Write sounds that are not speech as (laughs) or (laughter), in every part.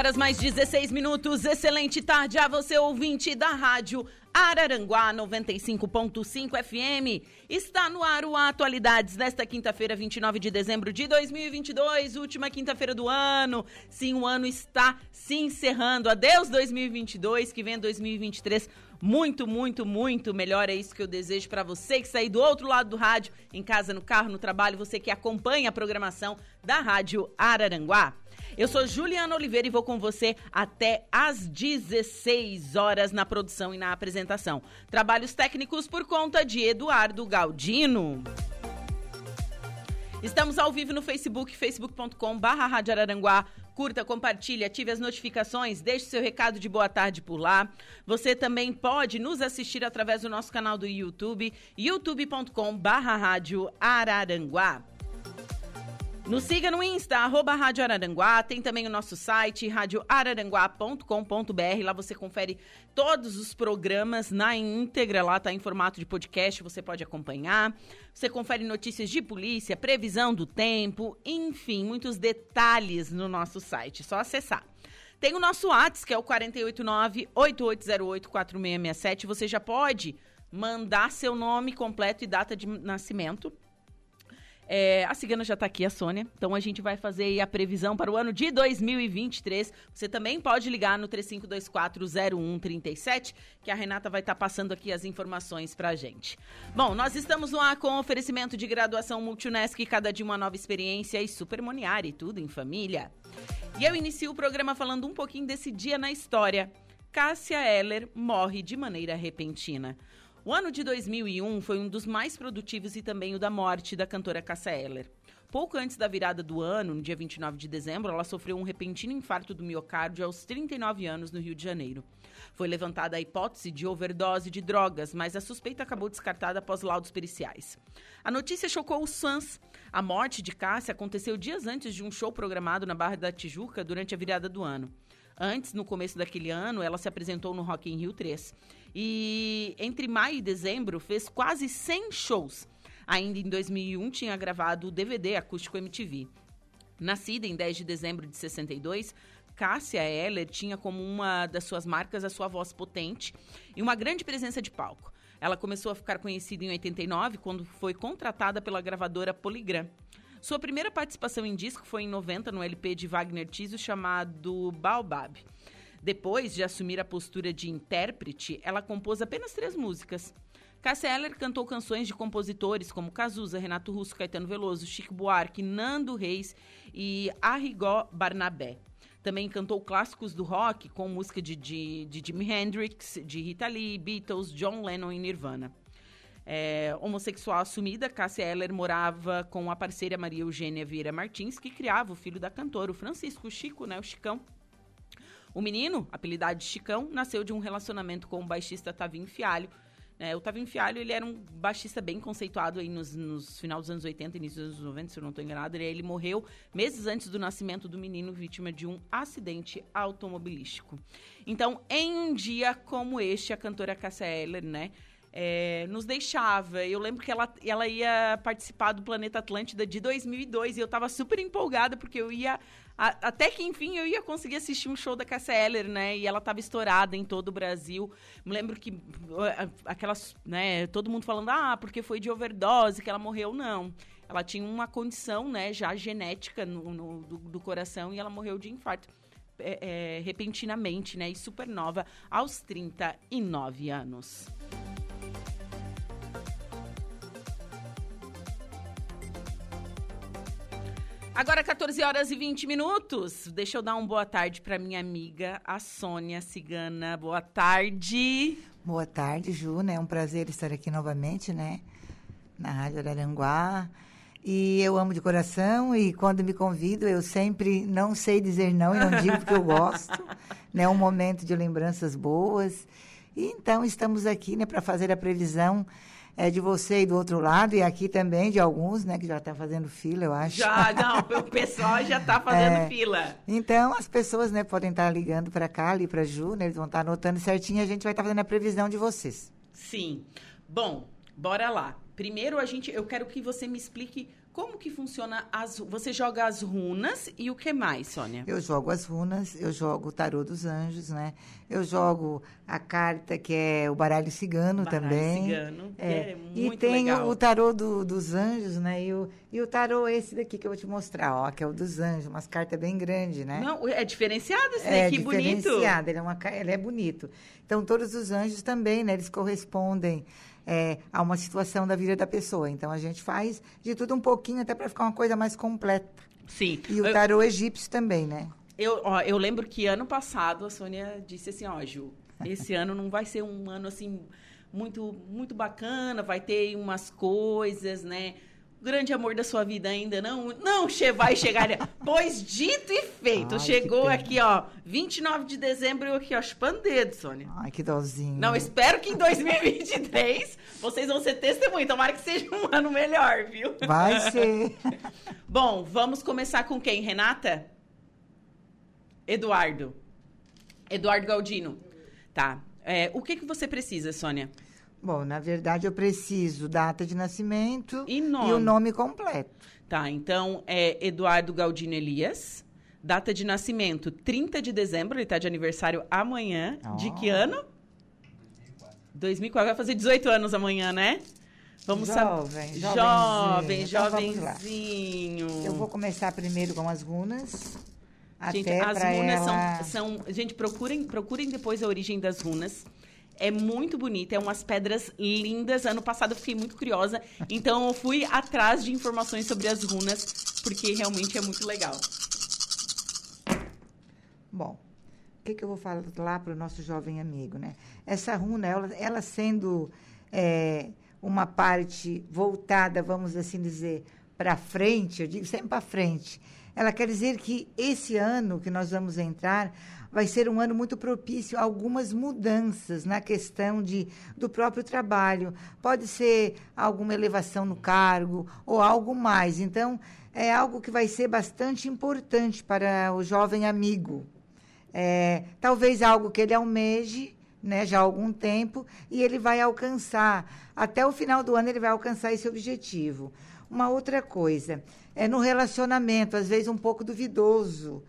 Horas mais 16 minutos. Excelente tarde a você, ouvinte da Rádio Araranguá 95.5 FM. Está no ar o Atualidades desta quinta-feira, 29 de dezembro de 2022, última quinta-feira do ano. Sim, o ano está se encerrando. Adeus 2022, que vem 2023 muito, muito, muito melhor. É isso que eu desejo para você que sair do outro lado do rádio, em casa, no carro, no trabalho, você que acompanha a programação da Rádio Araranguá. Eu sou Juliana Oliveira e vou com você até às 16 horas na produção e na apresentação. Trabalhos técnicos por conta de Eduardo Galdino. Estamos ao vivo no Facebook, facebook.com. Curta, compartilhe, ative as notificações, deixe seu recado de boa tarde por lá. Você também pode nos assistir através do nosso canal do YouTube, youtube.com barra. Nos siga no Insta, arroba Rádio Araranguá. Tem também o nosso site, radioararanguá.com.br. Lá você confere todos os programas na íntegra. Lá está em formato de podcast, você pode acompanhar. Você confere notícias de polícia, previsão do tempo, enfim, muitos detalhes no nosso site. Só acessar. Tem o nosso WhatsApp, que é o 489-8808-4667. Você já pode mandar seu nome completo e data de nascimento é, a cigana já está aqui, a Sônia. Então a gente vai fazer a previsão para o ano de 2023. Você também pode ligar no 35240137, que a Renata vai estar tá passando aqui as informações para a gente. Bom, nós estamos lá com oferecimento de graduação Multunesc, cada dia uma nova experiência e Supermoniari, tudo em família. E eu inicio o programa falando um pouquinho desse dia na história. Cássia Eller morre de maneira repentina. O ano de 2001 foi um dos mais produtivos e também o da morte da cantora Cássia Eller. Pouco antes da virada do ano, no dia 29 de dezembro, ela sofreu um repentino infarto do miocárdio aos 39 anos no Rio de Janeiro. Foi levantada a hipótese de overdose de drogas, mas a suspeita acabou descartada após laudos periciais. A notícia chocou os fãs. A morte de Cássia aconteceu dias antes de um show programado na Barra da Tijuca durante a virada do ano. Antes, no começo daquele ano, ela se apresentou no Rock in Rio 3. E entre maio e dezembro fez quase 100 shows. Ainda em 2001 tinha gravado o DVD acústico MTV. Nascida em 10 de dezembro de 62, Cássia Eller tinha como uma das suas marcas a sua voz potente e uma grande presença de palco. Ela começou a ficar conhecida em 89, quando foi contratada pela gravadora Polygram. Sua primeira participação em disco foi em 90 no LP de Wagner Tiso chamado Baobab. Depois de assumir a postura de intérprete, ela compôs apenas três músicas. Cássia Eller cantou canções de compositores como Cazuza, Renato Russo, Caetano Veloso, Chico Buarque, Nando Reis e Arrigó Barnabé. Também cantou clássicos do rock com música de, de, de Jimi Hendrix, de Rita Lee, Beatles, John Lennon e Nirvana. É, homossexual assumida, Cássia Eller morava com a parceira Maria Eugênia Vieira Martins, que criava o filho da cantora, o Francisco Chico, né, o Chicão. O menino, apelidado de Chicão, nasceu de um relacionamento com o baixista Tavinho Fialho. É, o Tavinho Fialho, ele era um baixista bem conceituado aí nos, nos final dos anos 80, início dos anos 90, se eu não estou enganado. Ele, ele morreu meses antes do nascimento do menino, vítima de um acidente automobilístico. Então, em um dia como este, a cantora Cássia Eller, né, é, nos deixava. Eu lembro que ela, ela ia participar do Planeta Atlântida de 2002 e eu estava super empolgada porque eu ia a, até que enfim eu ia conseguir assistir um show da Cassia Eller, né? E ela estava estourada em todo o Brasil. Me lembro que aquelas, né, todo mundo falando: "Ah, porque foi de overdose que ela morreu". Não. Ela tinha uma condição, né, já genética no, no do, do coração e ela morreu de infarto. É, é, repentinamente, né? E supernova aos 39 anos. Agora 14 horas e 20 minutos. Deixa eu dar uma boa tarde para minha amiga, a Sônia Cigana. Boa tarde. Boa tarde, Ju, né? É um prazer estar aqui novamente, né? Na Rádio Araranguá. E eu amo de coração e quando me convido, eu sempre não sei dizer não e não digo porque eu gosto. (laughs) né? Um momento de lembranças boas. E então estamos aqui, né, para fazer a previsão é, de você e do outro lado, e aqui também de alguns, né, que já estão tá fazendo fila, eu acho. Já, não, (laughs) o pessoal já está fazendo é, fila. Então, as pessoas, né, podem estar tá ligando para cá, ali para Ju, né, eles vão estar tá anotando certinho, a gente vai estar tá fazendo a previsão de vocês. Sim. Bom, bora lá. Primeiro, a gente, eu quero que você me explique como que funciona as você joga as runas e o que mais, Sônia? Eu jogo as runas, eu jogo o tarô dos anjos, né? Eu jogo a carta que é o baralho cigano baralho também. Cigano, é. é e tem legal. o tarô do, dos anjos, né? E o, e o tarô esse daqui que eu vou te mostrar, ó, que é o dos anjos, umas cartas bem grandes, né? Não, é diferenciado esse é, daqui, bonito. É diferenciado, ele é uma ele é bonito. Então todos os anjos também, né? Eles correspondem é, a uma situação da vida da pessoa. Então a gente faz de tudo um pouquinho até para ficar uma coisa mais completa. Sim. E o tarô eu, egípcio também, né? Eu, ó, eu lembro que ano passado a Sônia disse assim, ó, Ju, esse ano não vai ser um ano assim muito muito bacana, vai ter umas coisas, né? Grande amor da sua vida ainda não? Não, che vai chegar. (laughs) pois dito e feito. Ai, Chegou aqui, ó, 29 de dezembro, eu aqui, ó, chupando dedo, Sônia. Ai, que dozinho. Não, espero que em 2023 vocês vão ser testemunha. Tomara que seja um ano melhor, viu? Vai ser. (laughs) Bom, vamos começar com quem? Renata? Eduardo. Eduardo Galdino. Tá. É, o que, que você precisa, Sônia? Bom, na verdade eu preciso data de nascimento e, nome. e o nome completo. Tá, então é Eduardo Galdino Elias. Data de nascimento, 30 de dezembro, ele está de aniversário amanhã. Oh. De que ano? 2004. 2004. Vai fazer 18 anos amanhã, né? Vamos jovem, jovem, jovem, então, jovenzinho. Eu vou começar primeiro com as runas. Gente, as runas ela... são, são. Gente, procurem, procurem depois a origem das runas. É muito bonita, é umas pedras lindas. Ano passado eu fiquei muito curiosa, então eu fui atrás de informações sobre as runas, porque realmente é muito legal. Bom, o que, que eu vou falar para o nosso jovem amigo, né? Essa runa, ela, ela sendo é, uma parte voltada, vamos assim dizer, para frente, eu digo sempre para frente, ela quer dizer que esse ano que nós vamos entrar, vai ser um ano muito propício a algumas mudanças na questão de, do próprio trabalho. Pode ser alguma elevação no cargo ou algo mais. Então, é algo que vai ser bastante importante para o jovem amigo. É, talvez algo que ele almeje né, já há algum tempo e ele vai alcançar. Até o final do ano, ele vai alcançar esse objetivo. Uma outra coisa, é no relacionamento, às vezes um pouco duvidoso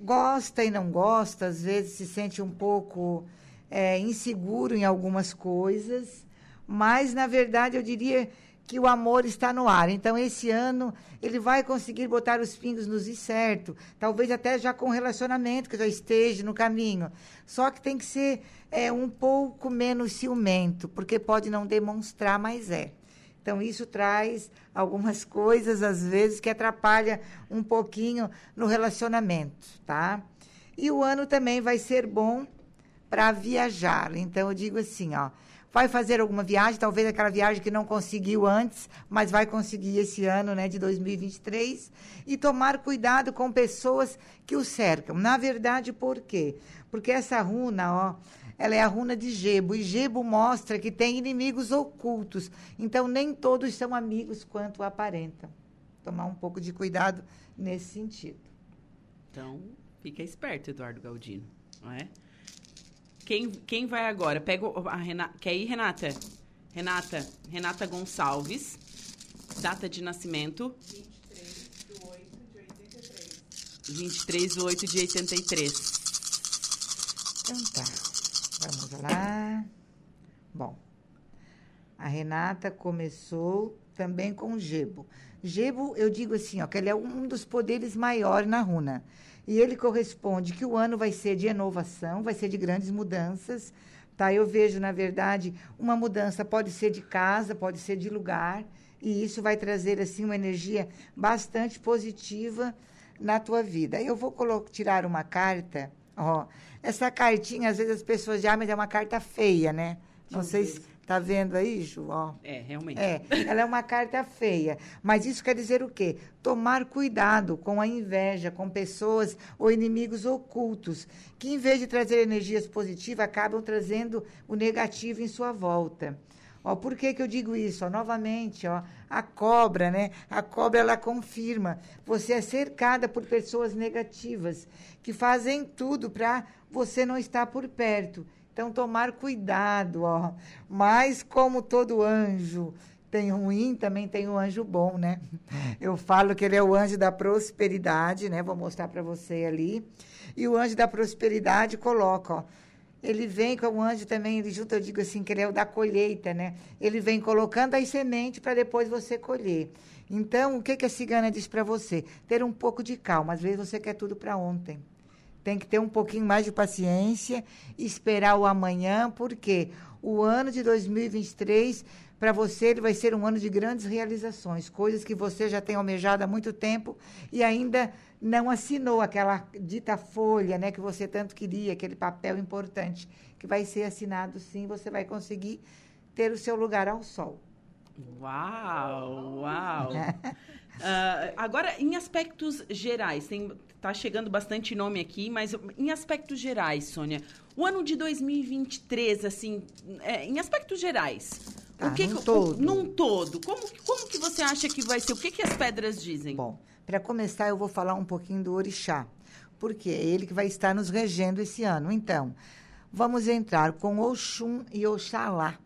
gosta e não gosta, às vezes se sente um pouco é, inseguro em algumas coisas, mas na verdade eu diria que o amor está no ar. Então esse ano ele vai conseguir botar os pingos nos is certo, talvez até já com relacionamento que já esteja no caminho. Só que tem que ser é, um pouco menos ciumento, porque pode não demonstrar, mas é. Então, isso traz algumas coisas, às vezes, que atrapalha um pouquinho no relacionamento, tá? E o ano também vai ser bom para viajar. Então, eu digo assim, ó, vai fazer alguma viagem, talvez aquela viagem que não conseguiu antes, mas vai conseguir esse ano, né, de 2023, e tomar cuidado com pessoas que o cercam. Na verdade, por quê? Porque essa runa, ó, ela é a runa de Gebo, e Gebo mostra que tem inimigos ocultos. Então, nem todos são amigos quanto aparentam. Tomar um pouco de cuidado nesse sentido. Então, fica esperto, Eduardo Galdino, não é? Quem, quem vai agora? Pega a Renata. Quer ir, Renata? Renata, Renata Gonçalves, data de nascimento. 23 de 8 de 83. 23 de 8 de 83. Então tá. Vamos lá. Bom, a Renata começou também com Gebo. Gebo, eu digo assim, ó, que ele é um dos poderes maiores na runa. E ele corresponde que o ano vai ser de inovação, vai ser de grandes mudanças. Tá? Eu vejo, na verdade, uma mudança pode ser de casa, pode ser de lugar. e isso vai trazer assim uma energia bastante positiva na tua vida. Eu vou tirar uma carta, ó. Essa cartinha, às vezes as pessoas já, mas é uma carta feia, né? Não sei se tá vendo aí, Ju, ó. É, realmente. É, ela é uma carta feia. Mas isso quer dizer o quê? Tomar cuidado com a inveja, com pessoas ou inimigos ocultos, que em vez de trazer energias positivas, acabam trazendo o negativo em sua volta. Ó, por que, que eu digo isso? Ó, novamente, ó, a cobra, né? A cobra ela confirma. Você é cercada por pessoas negativas que fazem tudo para você não estar por perto. Então, tomar cuidado, ó. Mas como todo anjo tem ruim, também tem um anjo bom, né? (laughs) Eu falo que ele é o anjo da prosperidade, né? Vou mostrar para você ali. E o anjo da prosperidade coloca, ó ele vem como anjo também, ele junto, eu digo assim, que ele é o da colheita, né? Ele vem colocando as sementes para depois você colher. Então, o que, que a cigana diz para você? Ter um pouco de calma. Às vezes você quer tudo para ontem. Tem que ter um pouquinho mais de paciência, esperar o amanhã, porque o ano de 2023 para você ele vai ser um ano de grandes realizações, coisas que você já tem almejado há muito tempo e ainda não assinou aquela dita folha, né, que você tanto queria, aquele papel importante, que vai ser assinado sim, você vai conseguir ter o seu lugar ao sol. Uau, uau. uh, (laughs) agora, em aspectos gerais, tem, tá chegando bastante nome aqui, mas em aspectos gerais, Sônia, o ano de 2023, assim, é, em aspectos gerais, Tá, o que num que, todo. Num todo. Como, como que você acha que vai ser? O que, que as pedras dizem? Bom, para começar, eu vou falar um pouquinho do orixá, porque é ele que vai estar nos regendo esse ano. Então, vamos entrar com Oxum e Oxalá.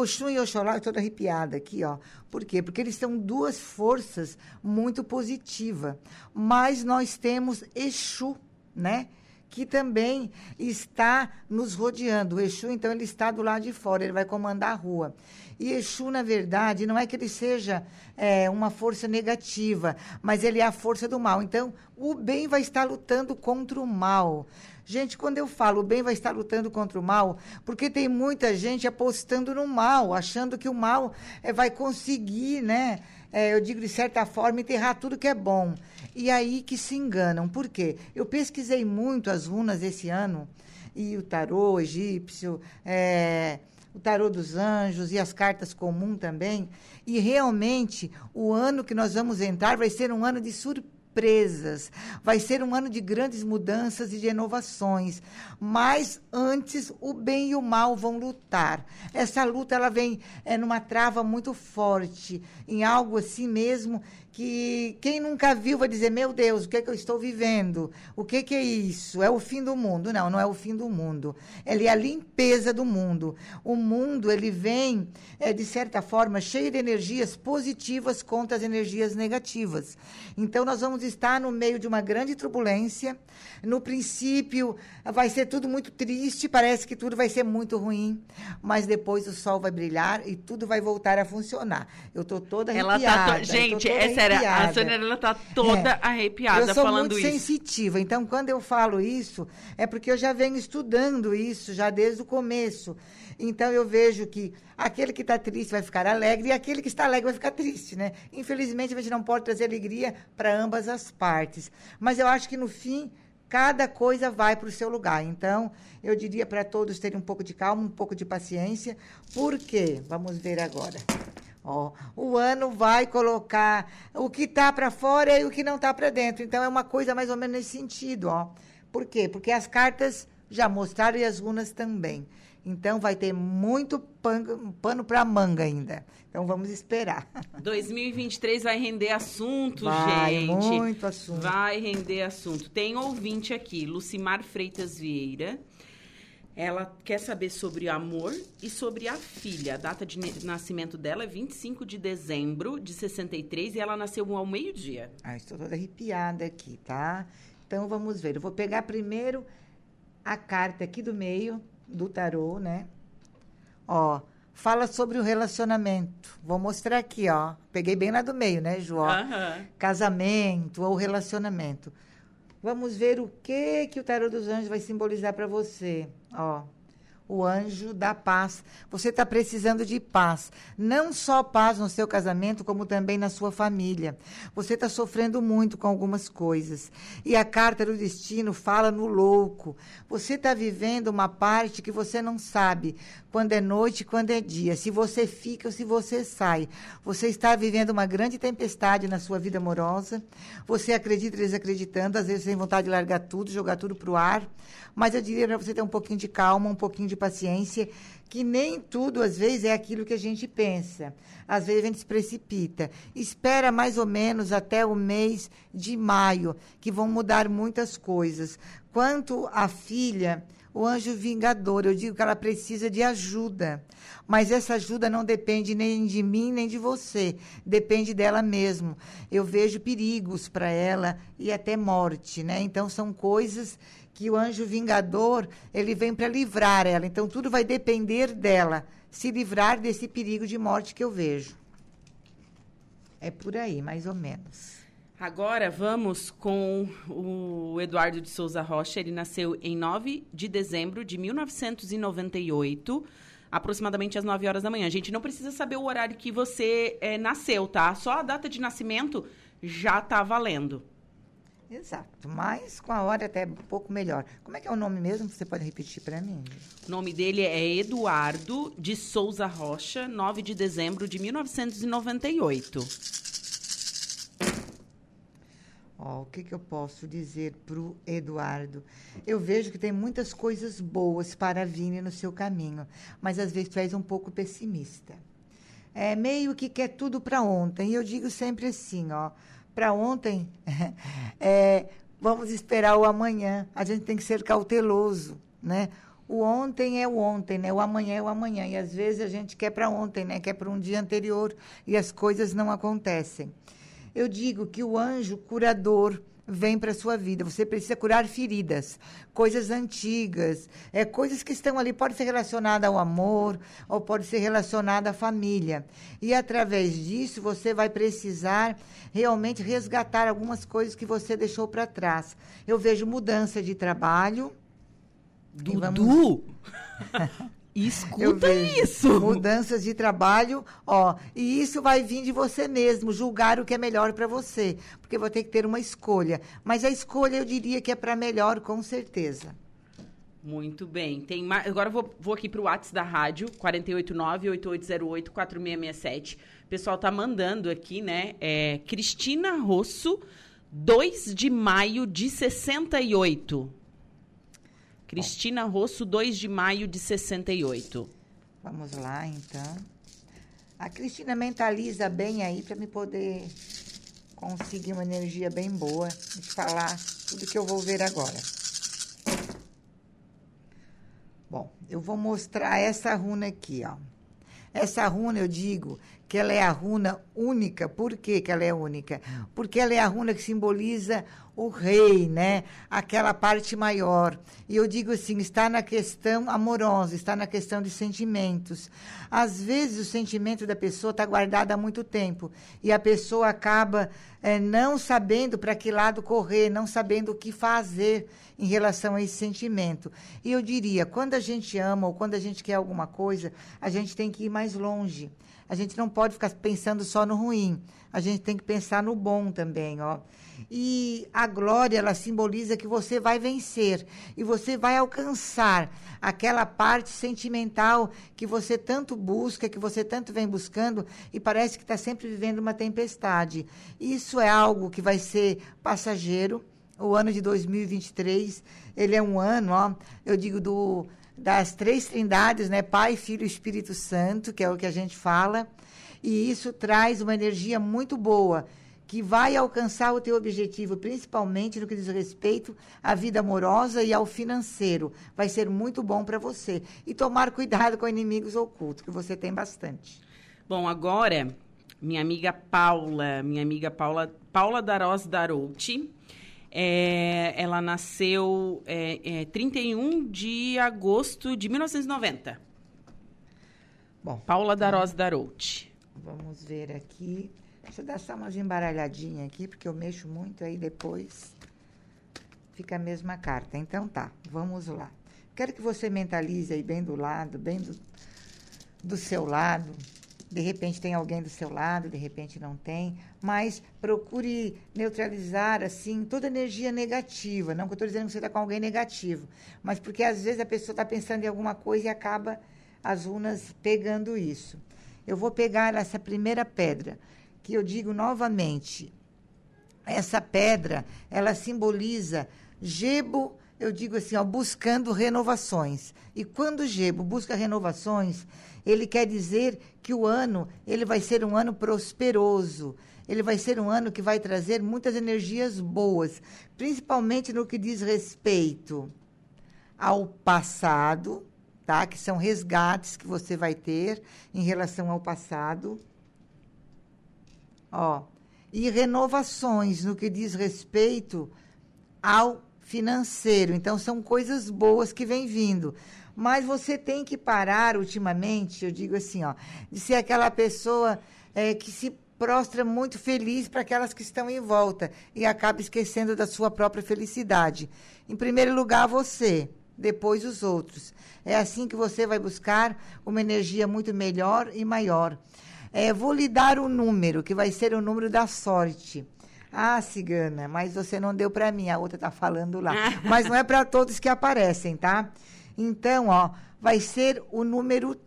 Oxum e Oxalá, eu estou arrepiada aqui, ó. Por quê? Porque eles são duas forças muito positivas. Mas nós temos Exu, né? que também está nos rodeando. O Exu, então, ele está do lado de fora, ele vai comandar a rua. E Exu, na verdade, não é que ele seja é, uma força negativa, mas ele é a força do mal. Então, o bem vai estar lutando contra o mal. Gente, quando eu falo o bem vai estar lutando contra o mal, porque tem muita gente apostando no mal, achando que o mal é, vai conseguir, né? É, eu digo de certa forma, enterrar tudo que é bom. E aí que se enganam. Por quê? Eu pesquisei muito as runas esse ano, e o tarô egípcio, é, o tarô dos anjos e as cartas comum também. E realmente, o ano que nós vamos entrar vai ser um ano de surpresa surpresas. Vai ser um ano de grandes mudanças e de inovações. Mas antes o bem e o mal vão lutar. Essa luta ela vem é, numa trava muito forte, em algo assim mesmo que quem nunca viu vai dizer, meu Deus, o que é que eu estou vivendo? O que, que é isso? É o fim do mundo? Não, não é o fim do mundo. Ele é a limpeza do mundo. O mundo, ele vem, é, de certa forma, cheio de energias positivas contra as energias negativas. Então, nós vamos estar no meio de uma grande turbulência. No princípio, vai ser tudo muito triste, parece que tudo vai ser muito ruim, mas depois o sol vai brilhar e tudo vai voltar a funcionar. Eu estou toda arrepiada. Ela tá. Gente, sério, a Sônia ela tá toda É. arrepiada eu sou falando muito isso. sensitiva, então quando eu falo isso, é porque eu já venho estudando isso já desde o começo. Então eu vejo que aquele que está triste vai ficar alegre e aquele que está alegre vai ficar triste, né? Infelizmente a gente não pode trazer alegria para ambas as partes. Mas eu acho que no fim cada coisa vai para o seu lugar. Então eu diria para todos terem um pouco de calma, um pouco de paciência. Por quê? Vamos ver agora. Ó, o ano vai colocar o que está para fora e o que não está para dentro. Então é uma coisa mais ou menos nesse sentido, ó. Por quê? Porque as cartas já mostraram e as runas também. Então vai ter muito pan- pano para manga ainda. Então vamos esperar. (laughs) 2023 vai render assunto, Vai, gente. muito assunto. Vai render assunto. Tem ouvinte aqui, Lucimar Freitas Vieira. Ela quer saber sobre amor e sobre a filha. A data de nascimento dela é 25 de dezembro de 63 e ela nasceu ao meio-dia. Ah, estou toda arrepiada aqui, tá? Então vamos ver. Eu vou pegar primeiro a carta aqui do meio do tarô, né? Ó, fala sobre o relacionamento. Vou mostrar aqui, ó. Peguei bem lá do meio, né, Aham. Casamento ou relacionamento. Vamos ver o que que o tarô dos anjos vai simbolizar para você, ó. O anjo da paz. Você está precisando de paz. Não só paz no seu casamento, como também na sua família. Você está sofrendo muito com algumas coisas. E a carta do destino fala no louco. Você está vivendo uma parte que você não sabe quando é noite quando é dia. Se você fica ou se você sai. Você está vivendo uma grande tempestade na sua vida amorosa. Você acredita desacreditando. Às vezes tem vontade de largar tudo, jogar tudo para o ar. Mas eu diria para você ter um pouquinho de calma, um pouquinho de paciência, que nem tudo, às vezes, é aquilo que a gente pensa. Às vezes a gente se precipita. Espera mais ou menos até o mês de maio, que vão mudar muitas coisas. Quanto à filha, o anjo vingador, eu digo que ela precisa de ajuda. Mas essa ajuda não depende nem de mim nem de você, depende dela mesmo. Eu vejo perigos para ela e até morte, né? Então são coisas que o anjo vingador, ele vem para livrar ela. Então tudo vai depender dela, se livrar desse perigo de morte que eu vejo. É por aí, mais ou menos. Agora vamos com o Eduardo de Souza Rocha. Ele nasceu em 9 de dezembro de 1998, aproximadamente às 9 horas da manhã. A gente não precisa saber o horário que você é, nasceu, tá? Só a data de nascimento já tá valendo. Exato, mas com a hora até um pouco melhor. Como é que é o nome mesmo? Você pode repetir para mim? O nome dele é Eduardo de Souza Rocha, 9 de dezembro de 1998. Ó, o que, que eu posso dizer para o Eduardo? Eu vejo que tem muitas coisas boas para vir no seu caminho, mas às vezes tu és um pouco pessimista. É meio que quer tudo para ontem. E eu digo sempre assim, ó para ontem, (laughs) é, vamos esperar o amanhã. A gente tem que ser cauteloso, né? O ontem é o ontem, né? O amanhã é o amanhã. E às vezes a gente quer para ontem, né? Quer para um dia anterior e as coisas não acontecem. Eu digo que o anjo curador vem para a sua vida. Você precisa curar feridas, coisas antigas, é, coisas que estão ali, pode ser relacionada ao amor ou pode ser relacionada à família. E através disso você vai precisar realmente resgatar algumas coisas que você deixou para trás. Eu vejo mudança de trabalho. Dudu! (laughs) Escuta isso. Mudanças de trabalho, ó, e isso vai vir de você mesmo, julgar o que é melhor para você, porque vou ter que ter uma escolha. Mas a escolha eu diria que é para melhor, com certeza. Muito bem. Tem mais, agora eu vou, vou aqui para o WhatsApp da rádio, 489-8808-4667. O pessoal tá mandando aqui, né? É, Cristina Rosso, 2 de maio de 68. Cristina Rosso, 2 de maio de 68. Vamos lá, então. A Cristina mentaliza bem aí para me poder conseguir uma energia bem boa e falar tudo que eu vou ver agora. Bom, eu vou mostrar essa runa aqui, ó. Essa runa, eu digo que ela é a runa única. Por que, que ela é única? Porque ela é a runa que simboliza o rei, né? Aquela parte maior. E eu digo assim, está na questão amorosa, está na questão de sentimentos. Às vezes o sentimento da pessoa está guardado há muito tempo e a pessoa acaba é, não sabendo para que lado correr, não sabendo o que fazer em relação a esse sentimento. E eu diria, quando a gente ama ou quando a gente quer alguma coisa, a gente tem que ir mais longe. A gente não pode ficar pensando só no ruim. A gente tem que pensar no bom também, ó. E a glória, ela simboliza que você vai vencer e você vai alcançar aquela parte sentimental que você tanto busca, que você tanto vem buscando e parece que está sempre vivendo uma tempestade. Isso é algo que vai ser passageiro. O ano de 2023, ele é um ano, ó, eu digo, do, das três trindades, né? Pai, Filho e Espírito Santo, que é o que a gente fala. E isso traz uma energia muito boa que vai alcançar o teu objetivo, principalmente no que diz respeito à vida amorosa e ao financeiro. Vai ser muito bom para você. E tomar cuidado com inimigos ocultos, que você tem bastante. Bom, agora, minha amiga Paula, minha amiga Paula, Paula Daros Darouti, é, ela nasceu é, é, 31 de agosto de 1990. Bom, Paula Daros Darouti. Vamos ver aqui. Deixa eu dar só umas embaralhadinhas aqui, porque eu mexo muito aí depois. Fica a mesma carta. Então tá, vamos lá. Quero que você mentalize aí bem do lado, bem do, do seu lado. De repente tem alguém do seu lado, de repente não tem, mas procure neutralizar assim toda energia negativa. Não que eu estou dizendo que você está com alguém negativo, mas porque às vezes a pessoa está pensando em alguma coisa e acaba as runas pegando isso. Eu vou pegar essa primeira pedra, que eu digo novamente, essa pedra, ela simboliza Gebo, eu digo assim, ó, buscando renovações. E quando Gebo busca renovações, ele quer dizer que o ano, ele vai ser um ano prosperoso. Ele vai ser um ano que vai trazer muitas energias boas, principalmente no que diz respeito ao passado, tá? Que são resgates que você vai ter em relação ao passado. Ó, e renovações no que diz respeito ao financeiro. Então, são coisas boas que vêm vindo. Mas você tem que parar ultimamente, eu digo assim, ó, de ser aquela pessoa é, que se prostra muito feliz para aquelas que estão em volta e acaba esquecendo da sua própria felicidade. Em primeiro lugar, você, depois os outros. É assim que você vai buscar uma energia muito melhor e maior. É, vou lhe dar um número, que vai ser o número da sorte. Ah, cigana, mas você não deu para mim, a outra está falando lá. (laughs) mas não é para todos que aparecem, tá? Então, ó, vai ser o número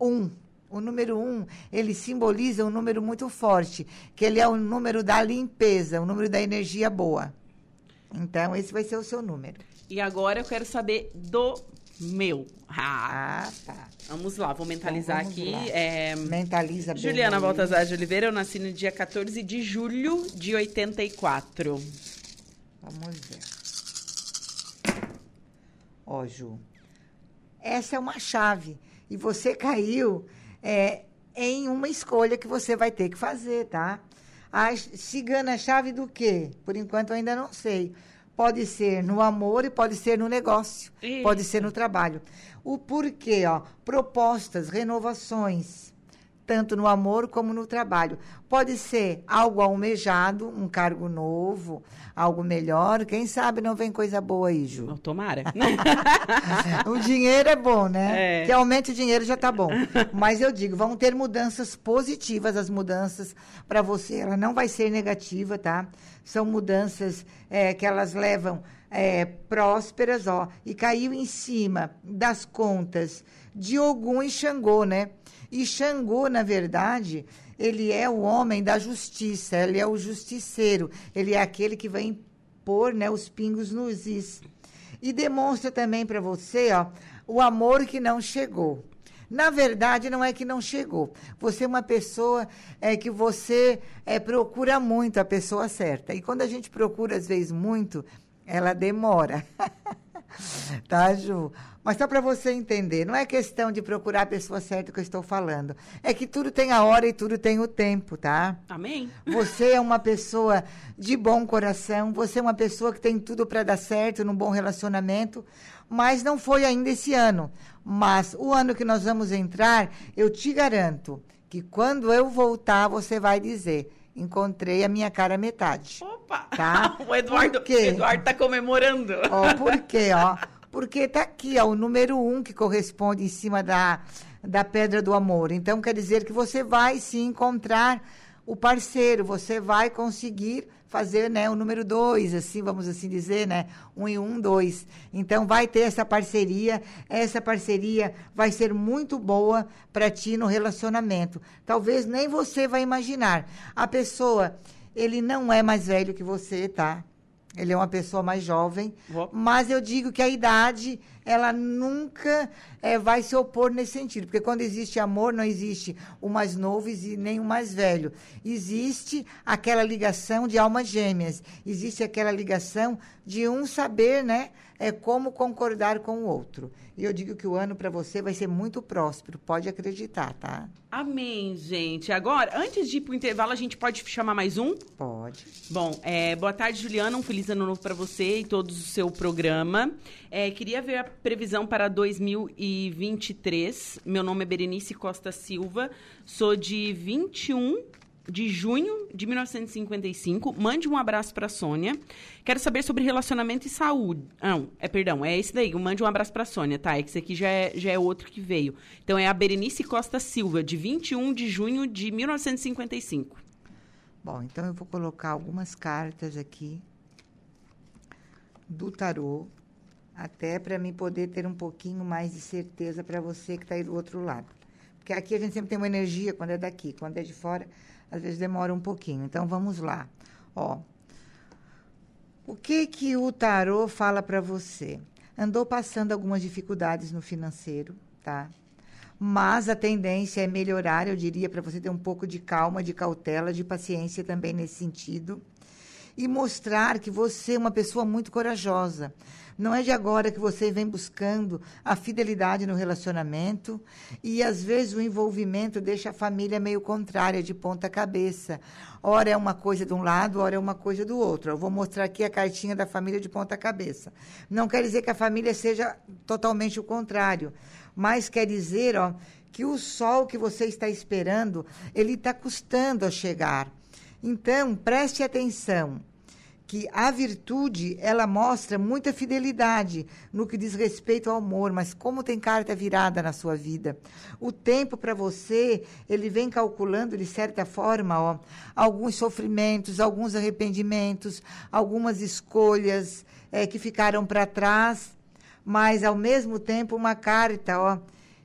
um. O número um, ele simboliza um número muito forte, que ele é o número da limpeza, o número da energia boa. Então, esse vai ser o seu número. E agora eu quero saber do meu. Ah, ah tá. Vamos lá, vou mentalizar então, aqui. Lá. É... Mentaliza bem. Juliana Baltazar de Oliveira, eu nasci no dia 14 de julho de 84. Vamos ver. Ó, Ju. Essa é uma chave. E você caiu é, em uma escolha que você vai ter que fazer, tá? A cigana chave do quê? Por enquanto eu ainda não sei. Pode ser no amor e pode ser no negócio. Isso. Pode ser no trabalho. O porquê, ó, propostas, renovações, tanto no amor como no trabalho. Pode ser algo almejado, um cargo novo, algo melhor. Quem sabe não vem coisa boa aí, Ju. Tomara. (laughs) o dinheiro é bom, né? É. Que aumente o dinheiro já tá bom. Mas eu digo, vão ter mudanças positivas, as mudanças para você. Ela não vai ser negativa, tá? São mudanças é, que elas levam é, prósperas, ó. E caiu em cima das contas de Ogum e Xangô, né? E Xangô, na verdade, ele é o homem da justiça, ele é o justiceiro, ele é aquele que vai impor né, os pingos nos is. E demonstra também para você ó, o amor que não chegou. Na verdade, não é que não chegou. Você é uma pessoa é, que você é, procura muito a pessoa certa. E quando a gente procura, às vezes, muito, ela demora. (laughs) (laughs) tá, Ju? Mas só para você entender, não é questão de procurar a pessoa certa que eu estou falando. É que tudo tem a hora e tudo tem o tempo, tá? Amém. (laughs) Você é uma pessoa de bom coração, você é uma pessoa que tem tudo para dar certo num bom relacionamento, mas não foi ainda esse ano. Mas o ano que nós vamos entrar, eu te garanto que quando eu voltar, você vai dizer: encontrei a minha cara metade. Opa! Tá? (laughs) o Eduardo, quê? Eduardo tá comemorando. Ó, por quê, ó? Porque tá aqui, ó, o número um que corresponde em cima da, da pedra do amor. Então, quer dizer que você vai se encontrar o parceiro, você vai conseguir fazer, né, o número dois, assim, vamos assim dizer, né, um e um, dois. Então, vai ter essa parceria, essa parceria vai ser muito boa para ti no relacionamento. Talvez nem você vai imaginar. A pessoa, ele não é mais velho que você, tá? Ele é uma pessoa mais jovem, Ó. mas eu digo que a idade, ela nunca eh, vai se opor nesse sentido. Porque quando existe amor, não existe o mais novo e nem o mais velho. Existe aquela ligação de almas gêmeas. Existe aquela ligação de um saber, né? É como concordar com o outro. E eu digo que o ano para você vai ser muito próspero. Pode acreditar, tá? Amém, gente. Agora, antes de ir pro intervalo, a gente pode chamar mais um? Pode. Bom, é, boa tarde, Juliana. Um feliz ano novo para você e todos o seu programa. É, queria ver a previsão para 2023. Meu nome é Berenice Costa Silva. Sou de 21 de junho de 1955. Mande um abraço para Sônia. Quero saber sobre relacionamento e saúde. Não, é perdão, é esse daí. Mande um abraço para Sônia, tá? É que esse aqui já é, já é outro que veio. Então é a Berenice Costa Silva, de 21 de junho de 1955. Bom, então eu vou colocar algumas cartas aqui do tarô, até para mim poder ter um pouquinho mais de certeza para você que está aí do outro lado. Porque aqui a gente sempre tem uma energia quando é daqui, quando é de fora, às vezes demora um pouquinho. Então vamos lá. Ó, o que que o tarô fala para você? Andou passando algumas dificuldades no financeiro, tá? Mas a tendência é melhorar, eu diria, para você ter um pouco de calma, de cautela, de paciência também nesse sentido. E mostrar que você é uma pessoa muito corajosa. Não é de agora que você vem buscando a fidelidade no relacionamento e às vezes o envolvimento deixa a família meio contrária, de ponta cabeça. Ora é uma coisa de um lado, ora é uma coisa do outro. Eu vou mostrar aqui a cartinha da família de ponta cabeça. Não quer dizer que a família seja totalmente o contrário, mas quer dizer, ó, que o sol que você está esperando, ele está custando a chegar. Então, preste atenção que a virtude ela mostra muita fidelidade no que diz respeito ao amor, mas como tem carta virada na sua vida, o tempo para você ele vem calculando de certa forma, ó, alguns sofrimentos, alguns arrependimentos, algumas escolhas é, que ficaram para trás, mas ao mesmo tempo uma carta, ó,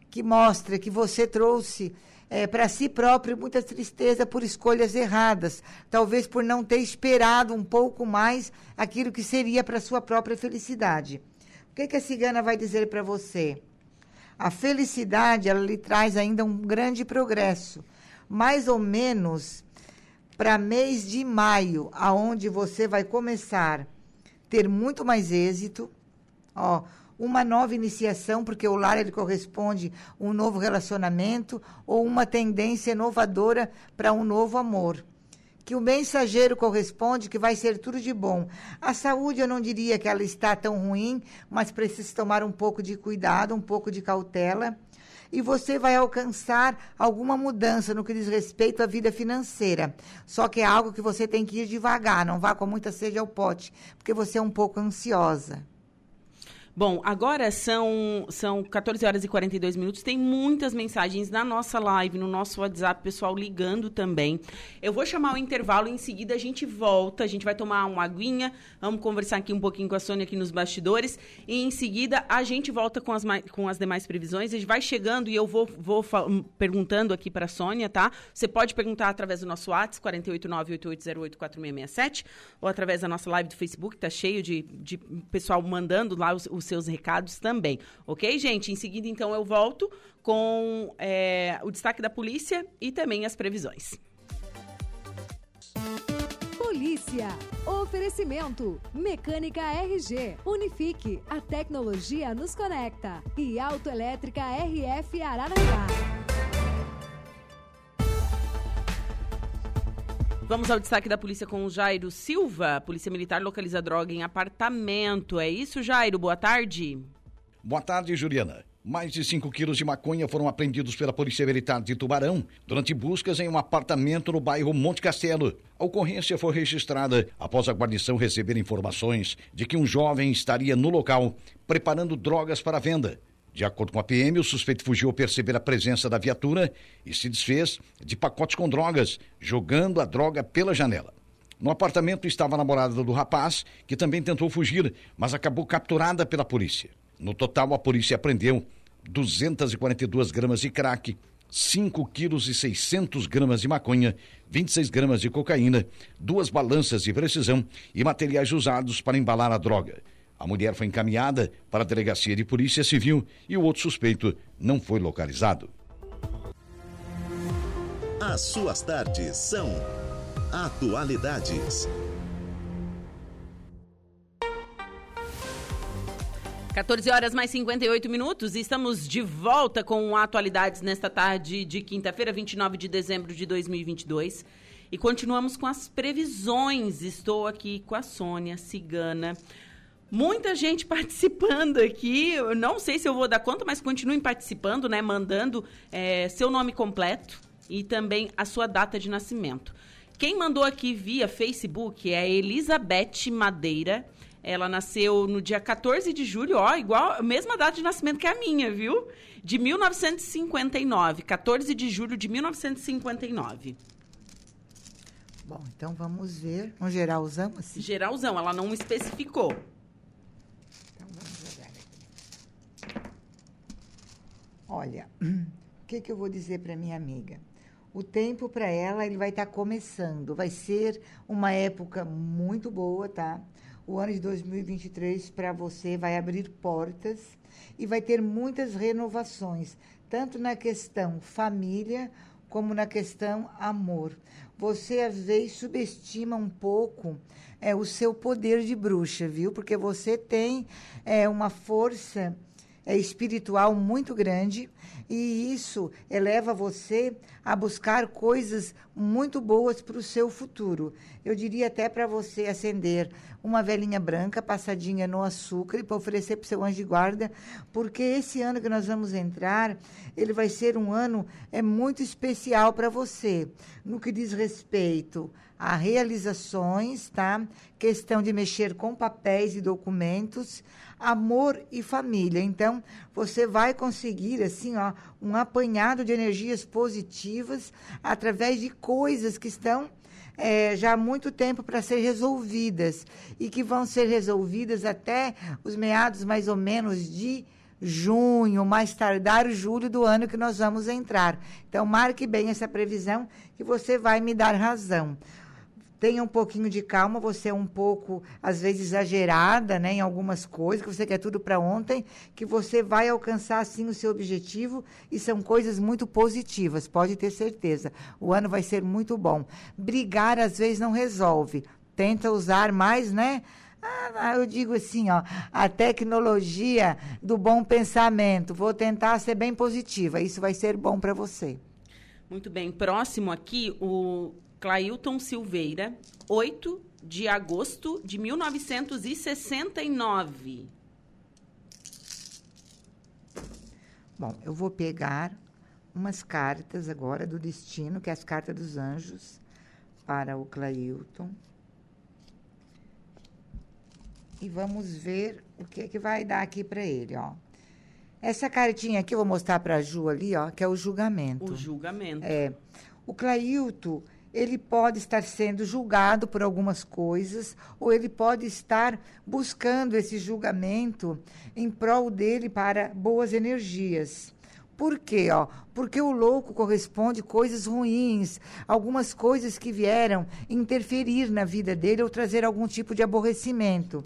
que mostra que você trouxe é, para si próprio muita tristeza por escolhas erradas, talvez por não ter esperado um pouco mais aquilo que seria para sua própria felicidade. O que, que a cigana vai dizer para você? A felicidade ela lhe traz ainda um grande progresso, mais ou menos para mês de maio, aonde você vai começar ter muito mais êxito. Ó, uma nova iniciação, porque o lar ele corresponde a um novo relacionamento ou uma tendência inovadora para um novo amor. Que o mensageiro corresponde que vai ser tudo de bom. A saúde eu não diria que ela está tão ruim, mas precisa tomar um pouco de cuidado, um pouco de cautela. E você vai alcançar alguma mudança no que diz respeito à vida financeira. Só que é algo que você tem que ir devagar, não vá com muita sede ao pote, porque você é um pouco ansiosa. Bom, agora são, são 14 horas e 42 minutos. Tem muitas mensagens na nossa live, no nosso WhatsApp, pessoal ligando também. Eu vou chamar o intervalo, em seguida a gente volta, a gente vai tomar uma aguinha, vamos conversar aqui um pouquinho com a Sônia aqui nos bastidores. E em seguida a gente volta com as, com as demais previsões. A gente vai chegando e eu vou, vou perguntando aqui para a Sônia, tá? Você pode perguntar através do nosso WhatsApp, 489-8808-4667, ou através da nossa live do Facebook, tá cheio de, de pessoal mandando lá os, os seus recados também. Ok, gente? Em seguida, então, eu volto com é, o destaque da polícia e também as previsões. Polícia. Oferecimento. Mecânica RG. Unifique. A tecnologia nos conecta. E Autoelétrica RF Araranguá. Vamos ao destaque da polícia com o Jairo Silva. Polícia Militar localiza droga em apartamento. É isso, Jairo? Boa tarde. Boa tarde, Juliana. Mais de 5 quilos de maconha foram apreendidos pela Polícia Militar de Tubarão durante buscas em um apartamento no bairro Monte Castelo. A ocorrência foi registrada após a guarnição receber informações de que um jovem estaria no local preparando drogas para venda. De acordo com a PM, o suspeito fugiu ao perceber a presença da viatura e se desfez de pacotes com drogas, jogando a droga pela janela. No apartamento estava a namorada do rapaz, que também tentou fugir, mas acabou capturada pela polícia. No total, a polícia apreendeu 242 gramas de crack, 5 quilos e 600 gramas de maconha, 26 gramas de cocaína, duas balanças de precisão e materiais usados para embalar a droga. A mulher foi encaminhada para a delegacia de polícia civil e o outro suspeito não foi localizado. As suas tardes são atualidades. 14 horas mais 58 minutos e estamos de volta com atualidades nesta tarde de quinta-feira, 29 de dezembro de 2022. E continuamos com as previsões. Estou aqui com a Sônia Cigana Muita gente (laughs) participando aqui. Eu não sei se eu vou dar conta, mas continuem participando, né? Mandando é, seu nome completo, e também a sua data de nascimento. Quem mandou aqui via Facebook é a Elizabeth Madeira. Ela nasceu no dia 14 de julho, ó, igual, a mesma data de nascimento que a minha, viu? De 1959, 14 de julho de 1959. Bom, então vamos ver. Um geralzão assim. Geralzão, ela não especificou. Então vamos olhar aqui. Olha, (clears throat) o que, que eu vou dizer para minha amiga? O tempo para ela ele vai estar começando. Vai ser uma época muito boa, tá? O ano de 2023 para você vai abrir portas e vai ter muitas renovações, tanto na questão família como na questão amor. Você às vezes subestima um pouco é, o seu poder de bruxa, viu? Porque você tem é, uma força é, espiritual muito grande e isso eleva você a buscar coisas muito boas para o seu futuro. Eu diria até para você acender uma velinha branca passadinha no açúcar e para oferecer para o seu anjo de guarda, porque esse ano que nós vamos entrar, ele vai ser um ano é muito especial para você, no que diz respeito a realizações, tá? Questão de mexer com papéis e documentos, amor e família. Então, você vai conseguir assim, ó, um apanhado de energias positivas através de coisas que estão é, já há muito tempo para ser resolvidas e que vão ser resolvidas até os meados mais ou menos de junho, mais tardar julho do ano que nós vamos entrar. Então, marque bem essa previsão que você vai me dar razão tenha um pouquinho de calma, você é um pouco, às vezes, exagerada né, em algumas coisas, que você quer tudo para ontem, que você vai alcançar, sim, o seu objetivo, e são coisas muito positivas, pode ter certeza. O ano vai ser muito bom. Brigar, às vezes, não resolve. Tenta usar mais, né? Ah, eu digo assim, ó, a tecnologia do bom pensamento. Vou tentar ser bem positiva. Isso vai ser bom para você. Muito bem. Próximo aqui, o Clailton Silveira, 8 de agosto de 1969. Bom, eu vou pegar umas cartas agora do destino, que é as cartas dos anjos, para o Clailton. E vamos ver o que, que vai dar aqui para ele, ó. Essa cartinha aqui eu vou mostrar para a Ju ali, ó, que é o julgamento. O julgamento. É. O Clailton, ele pode estar sendo julgado por algumas coisas, ou ele pode estar buscando esse julgamento em prol dele para boas energias. Por quê? Ó? Porque o louco corresponde coisas ruins, algumas coisas que vieram interferir na vida dele ou trazer algum tipo de aborrecimento.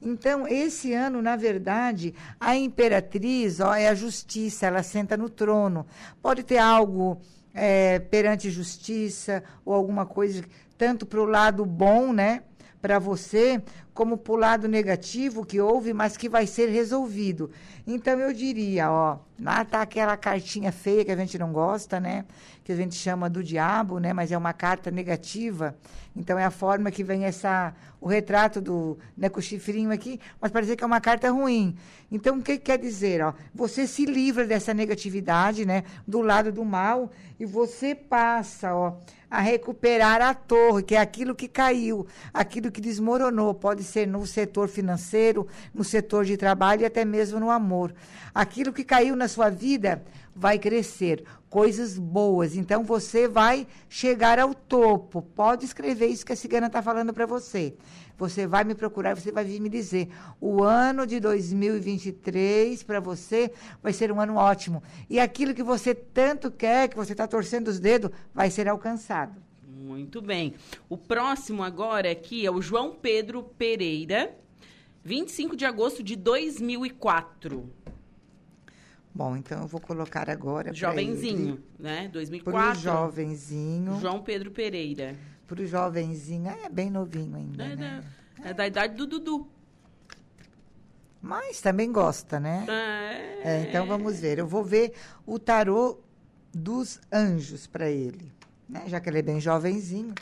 Então, esse ano, na verdade, a imperatriz ó, é a justiça, ela senta no trono. Pode ter algo é, perante justiça ou alguma coisa, tanto para o lado bom, né? Para você, como para o lado negativo que houve, mas que vai ser resolvido. Então eu diria, ó, lá tá aquela cartinha feia que a gente não gosta, né? Que a gente chama do diabo, né? Mas é uma carta negativa. Então é a forma que vem essa o retrato do né, com o chifrinho aqui, mas parece que é uma carta ruim. Então o que, que quer dizer, ó? Você se livra dessa negatividade, né? Do lado do mal e você passa, ó, a recuperar a torre, que é aquilo que caiu, aquilo que desmoronou. Pode ser no setor financeiro, no setor de trabalho e até mesmo no amor. Aquilo que caiu na sua vida vai crescer, coisas boas. Então você vai chegar ao topo. Pode escrever isso que a cigana está falando para você. Você vai me procurar, você vai vir me dizer. O ano de 2023 para você vai ser um ano ótimo. E aquilo que você tanto quer, que você está torcendo os dedos, vai ser alcançado. Muito bem. O próximo agora aqui é o João Pedro Pereira, 25 de agosto de 2004. Bom, então eu vou colocar agora. Jovenzinho, né? 2004. Para o jovenzinho. João Pedro Pereira. Para o jovenzinho. É bem novinho ainda. É, né? da, é da idade do Dudu. Mas também gosta, né? É. É, então vamos ver. Eu vou ver o tarô dos anjos para ele. Né? Já que ele é bem jovenzinho.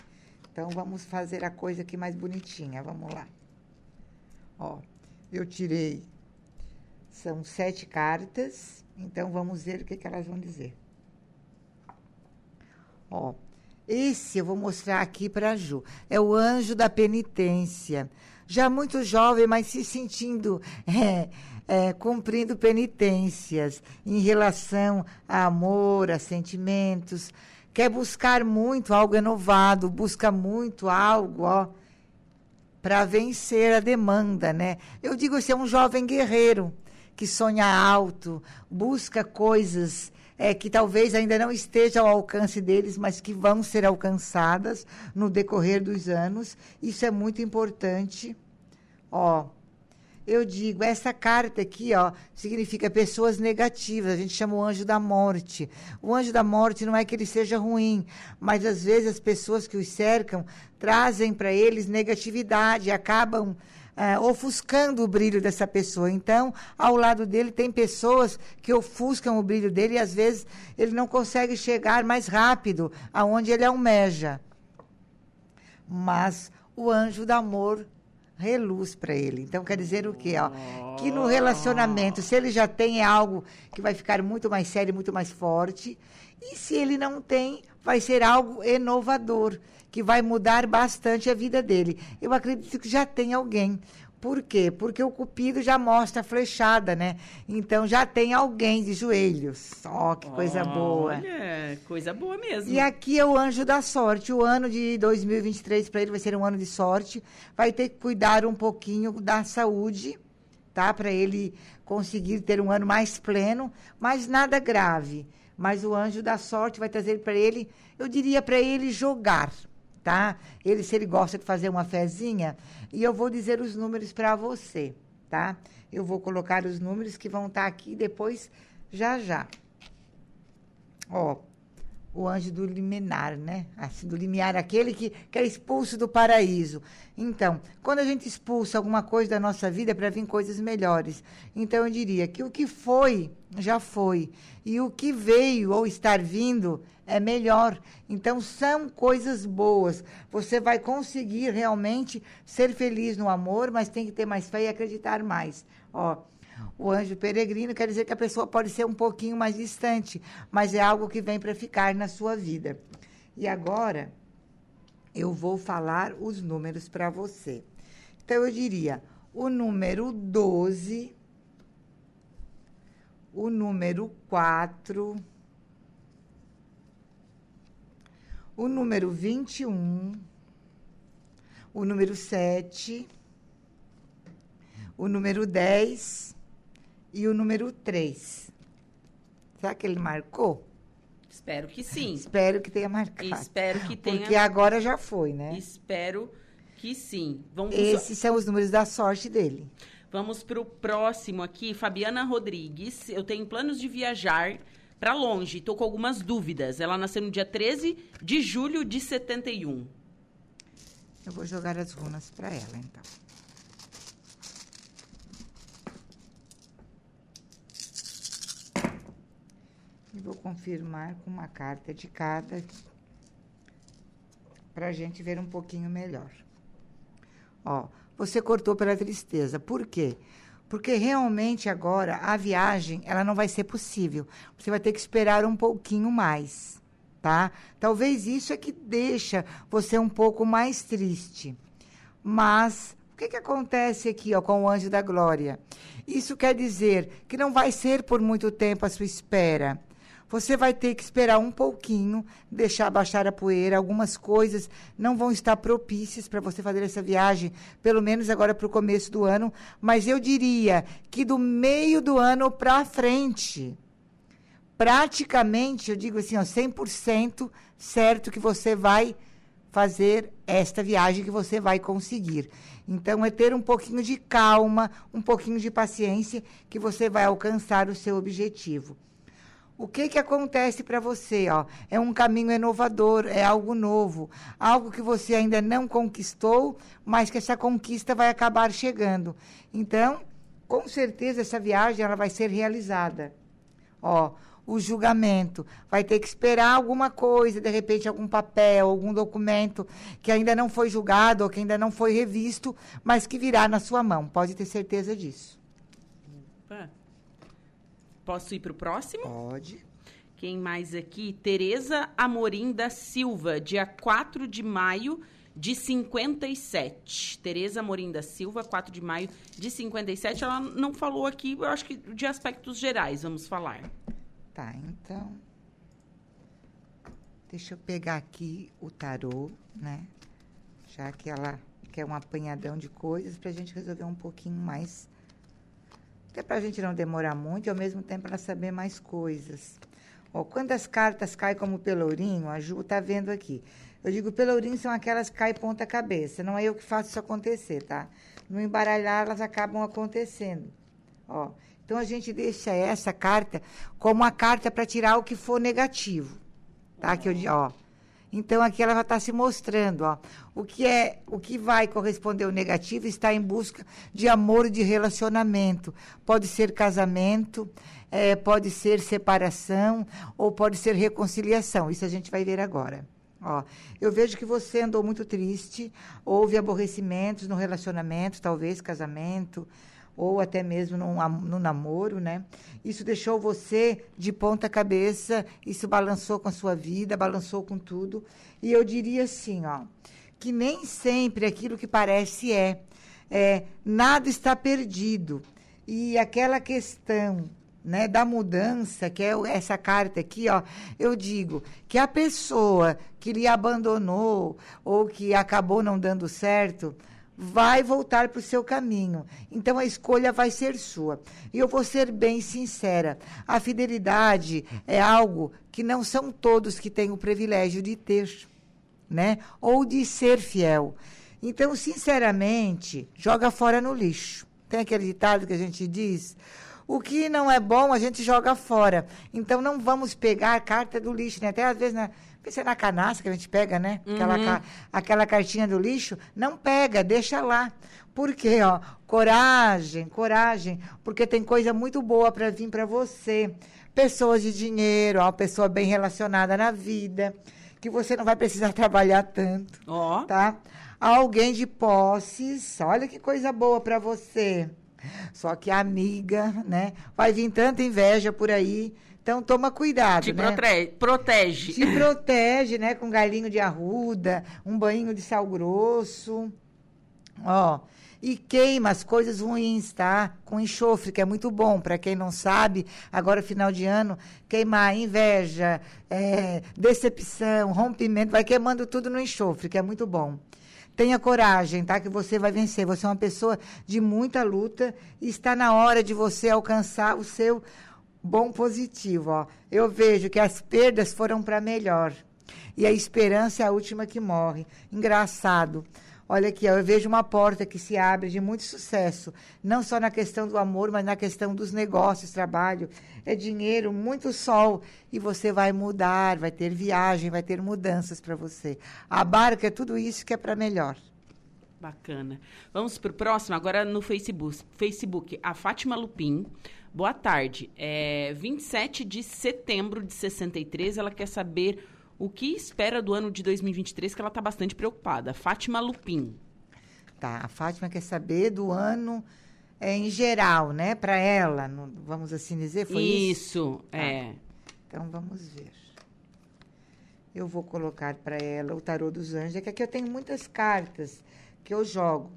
Então vamos fazer a coisa aqui mais bonitinha. Vamos lá. Ó, eu tirei. São sete cartas. Então vamos ver o que, que elas vão dizer. Ó, esse eu vou mostrar aqui para Ju. É o anjo da penitência. Já muito jovem, mas se sentindo (laughs) é, é, cumprindo penitências em relação a amor, a sentimentos. Quer buscar muito algo renovado, busca muito algo, ó, para vencer a demanda, né? Eu digo, você é um jovem guerreiro que sonha alto, busca coisas é, que talvez ainda não estejam ao alcance deles, mas que vão ser alcançadas no decorrer dos anos. Isso é muito importante. Ó, eu digo, essa carta aqui, ó, significa pessoas negativas. A gente chama o anjo da morte. O anjo da morte não é que ele seja ruim, mas às vezes as pessoas que os cercam trazem para eles negatividade, acabam é, ofuscando o brilho dessa pessoa. Então, ao lado dele tem pessoas que ofuscam o brilho dele e às vezes ele não consegue chegar mais rápido aonde ele almeja. Mas o anjo do amor reluz para ele. Então quer dizer o quê? Ó? Que no relacionamento, se ele já tem é algo que vai ficar muito mais sério, muito mais forte, e se ele não tem, vai ser algo inovador, que vai mudar bastante a vida dele. Eu acredito que já tem alguém. Por quê? Porque o cupido já mostra a flechada, né? Então já tem alguém de joelhos. Ó, oh, que coisa Olha, boa. Coisa boa mesmo. E aqui é o anjo da sorte. O ano de 2023 para ele vai ser um ano de sorte. Vai ter que cuidar um pouquinho da saúde, tá? Para ele conseguir ter um ano mais pleno, mas nada grave. Mas o anjo da sorte vai trazer para ele, eu diria para ele jogar tá? Ele, se ele gosta de fazer uma fezinha, e eu vou dizer os números para você, tá? Eu vou colocar os números que vão estar tá aqui depois, já já. Ó, o anjo do liminar, né? Assim, do limiar, aquele que, que é expulso do paraíso. Então, quando a gente expulsa alguma coisa da nossa vida é para vir coisas melhores. Então, eu diria que o que foi, já foi. E o que veio ou estar vindo é melhor. Então, são coisas boas. Você vai conseguir realmente ser feliz no amor, mas tem que ter mais fé e acreditar mais. Ó, o anjo peregrino quer dizer que a pessoa pode ser um pouquinho mais distante, mas é algo que vem para ficar na sua vida. E agora eu vou falar os números para você. Então eu diria o número 12, o número 4, o número 21, o número 7, o número 10 e o número 3. Será que ele marcou? Espero que sim. Espero que tenha marcado. Espero que tenha. Porque agora já foi, né? Espero que sim. Vamos Esses são os números da sorte dele. Vamos para o próximo aqui, Fabiana Rodrigues. Eu tenho planos de viajar para longe. Estou com algumas dúvidas. Ela nasceu no dia 13 de julho de 71. Eu vou jogar as runas para ela, então. E vou confirmar com uma carta de cada para a gente ver um pouquinho melhor. Ó, você cortou pela tristeza. Por quê? Porque realmente agora a viagem ela não vai ser possível. Você vai ter que esperar um pouquinho mais, tá? Talvez isso é que deixa você um pouco mais triste. Mas o que, que acontece aqui ó, com o anjo da glória? Isso quer dizer que não vai ser por muito tempo a sua espera você vai ter que esperar um pouquinho, deixar baixar a poeira. Algumas coisas não vão estar propícias para você fazer essa viagem, pelo menos agora para o começo do ano. Mas eu diria que do meio do ano para frente, praticamente, eu digo assim, ó, 100% certo que você vai fazer esta viagem que você vai conseguir. Então, é ter um pouquinho de calma, um pouquinho de paciência, que você vai alcançar o seu objetivo. O que, que acontece para você? Ó? É um caminho inovador, é algo novo, algo que você ainda não conquistou, mas que essa conquista vai acabar chegando. Então, com certeza, essa viagem ela vai ser realizada. Ó, o julgamento. Vai ter que esperar alguma coisa, de repente algum papel, algum documento que ainda não foi julgado ou que ainda não foi revisto, mas que virá na sua mão. Pode ter certeza disso. Posso ir para o próximo? Pode. Quem mais aqui? Tereza Amorim da Silva, dia 4 de maio de 57. Tereza Amorim da Silva, 4 de maio de 57. Ela não falou aqui, eu acho que de aspectos gerais, vamos falar. Tá, então. Deixa eu pegar aqui o tarô, né? Já que ela quer um apanhadão de coisas para a gente resolver um pouquinho mais. Até para a gente não demorar muito e ao mesmo tempo ela saber mais coisas. Ó, quando as cartas caem como pelourinho, a Ju está vendo aqui. Eu digo pelourinho são aquelas que caem ponta cabeça. Não é eu que faço isso acontecer, tá? No embaralhar, elas acabam acontecendo. Ó, então a gente deixa essa carta como a carta para tirar o que for negativo. Tá? Que eu, ó. Então aqui ela já está se mostrando, ó. O que é, o que vai corresponder ao negativo está em busca de amor e de relacionamento. Pode ser casamento, é, pode ser separação ou pode ser reconciliação. Isso a gente vai ver agora. Ó, eu vejo que você andou muito triste, houve aborrecimentos no relacionamento, talvez casamento, ou até mesmo no, no namoro, né? Isso deixou você de ponta cabeça, isso balançou com a sua vida, balançou com tudo. E eu diria assim, ó, que nem sempre aquilo que parece é. é nada está perdido. E aquela questão né, da mudança, que é essa carta aqui, ó, eu digo que a pessoa que lhe abandonou ou que acabou não dando certo, vai voltar para o seu caminho. Então a escolha vai ser sua. E eu vou ser bem sincera: a fidelidade é algo que não são todos que têm o privilégio de ter, né? Ou de ser fiel. Então, sinceramente, joga fora no lixo. Tem aquele ditado que a gente diz: o que não é bom a gente joga fora. Então não vamos pegar a carta do lixo, né? Até às vezes na, Pensa na canastra que a gente pega, né? Uhum. Aquela, aquela cartinha do lixo. Não pega, deixa lá. Por quê? Ó, coragem, coragem, porque tem coisa muito boa para vir para você. Pessoas de dinheiro, ó, pessoa bem relacionada na vida, que você não vai precisar (laughs) trabalhar tanto, oh. tá? Alguém de posses, olha que coisa boa para você. Só que a amiga, né? Vai vir tanta inveja por aí então toma cuidado, Te né? protege, protege. Te protege, né? Com galinho de arruda, um banho de sal grosso. Ó, e queima as coisas ruins, tá? Com enxofre, que é muito bom. Para quem não sabe, agora final de ano, queimar inveja, é, decepção, rompimento, vai queimando tudo no enxofre, que é muito bom. Tenha coragem, tá? Que você vai vencer. Você é uma pessoa de muita luta e está na hora de você alcançar o seu bom positivo, ó. Eu vejo que as perdas foram para melhor. E a esperança é a última que morre. Engraçado. Olha aqui, ó, eu vejo uma porta que se abre de muito sucesso, não só na questão do amor, mas na questão dos negócios, trabalho, é dinheiro, muito sol, e você vai mudar, vai ter viagem, vai ter mudanças para você. A barca é tudo isso que é para melhor. Bacana. Vamos para o próximo, agora no Facebook. Facebook, a Fátima Lupin Boa tarde. É 27 de setembro de 63. Ela quer saber o que espera do ano de 2023, que ela está bastante preocupada. Fátima Lupin. Tá, a Fátima quer saber do ano é, em geral, né? Para ela, vamos assim dizer, foi isso? Isso, tá. é. Então vamos ver. Eu vou colocar para ela o tarô dos anjos, é que aqui eu tenho muitas cartas que eu jogo,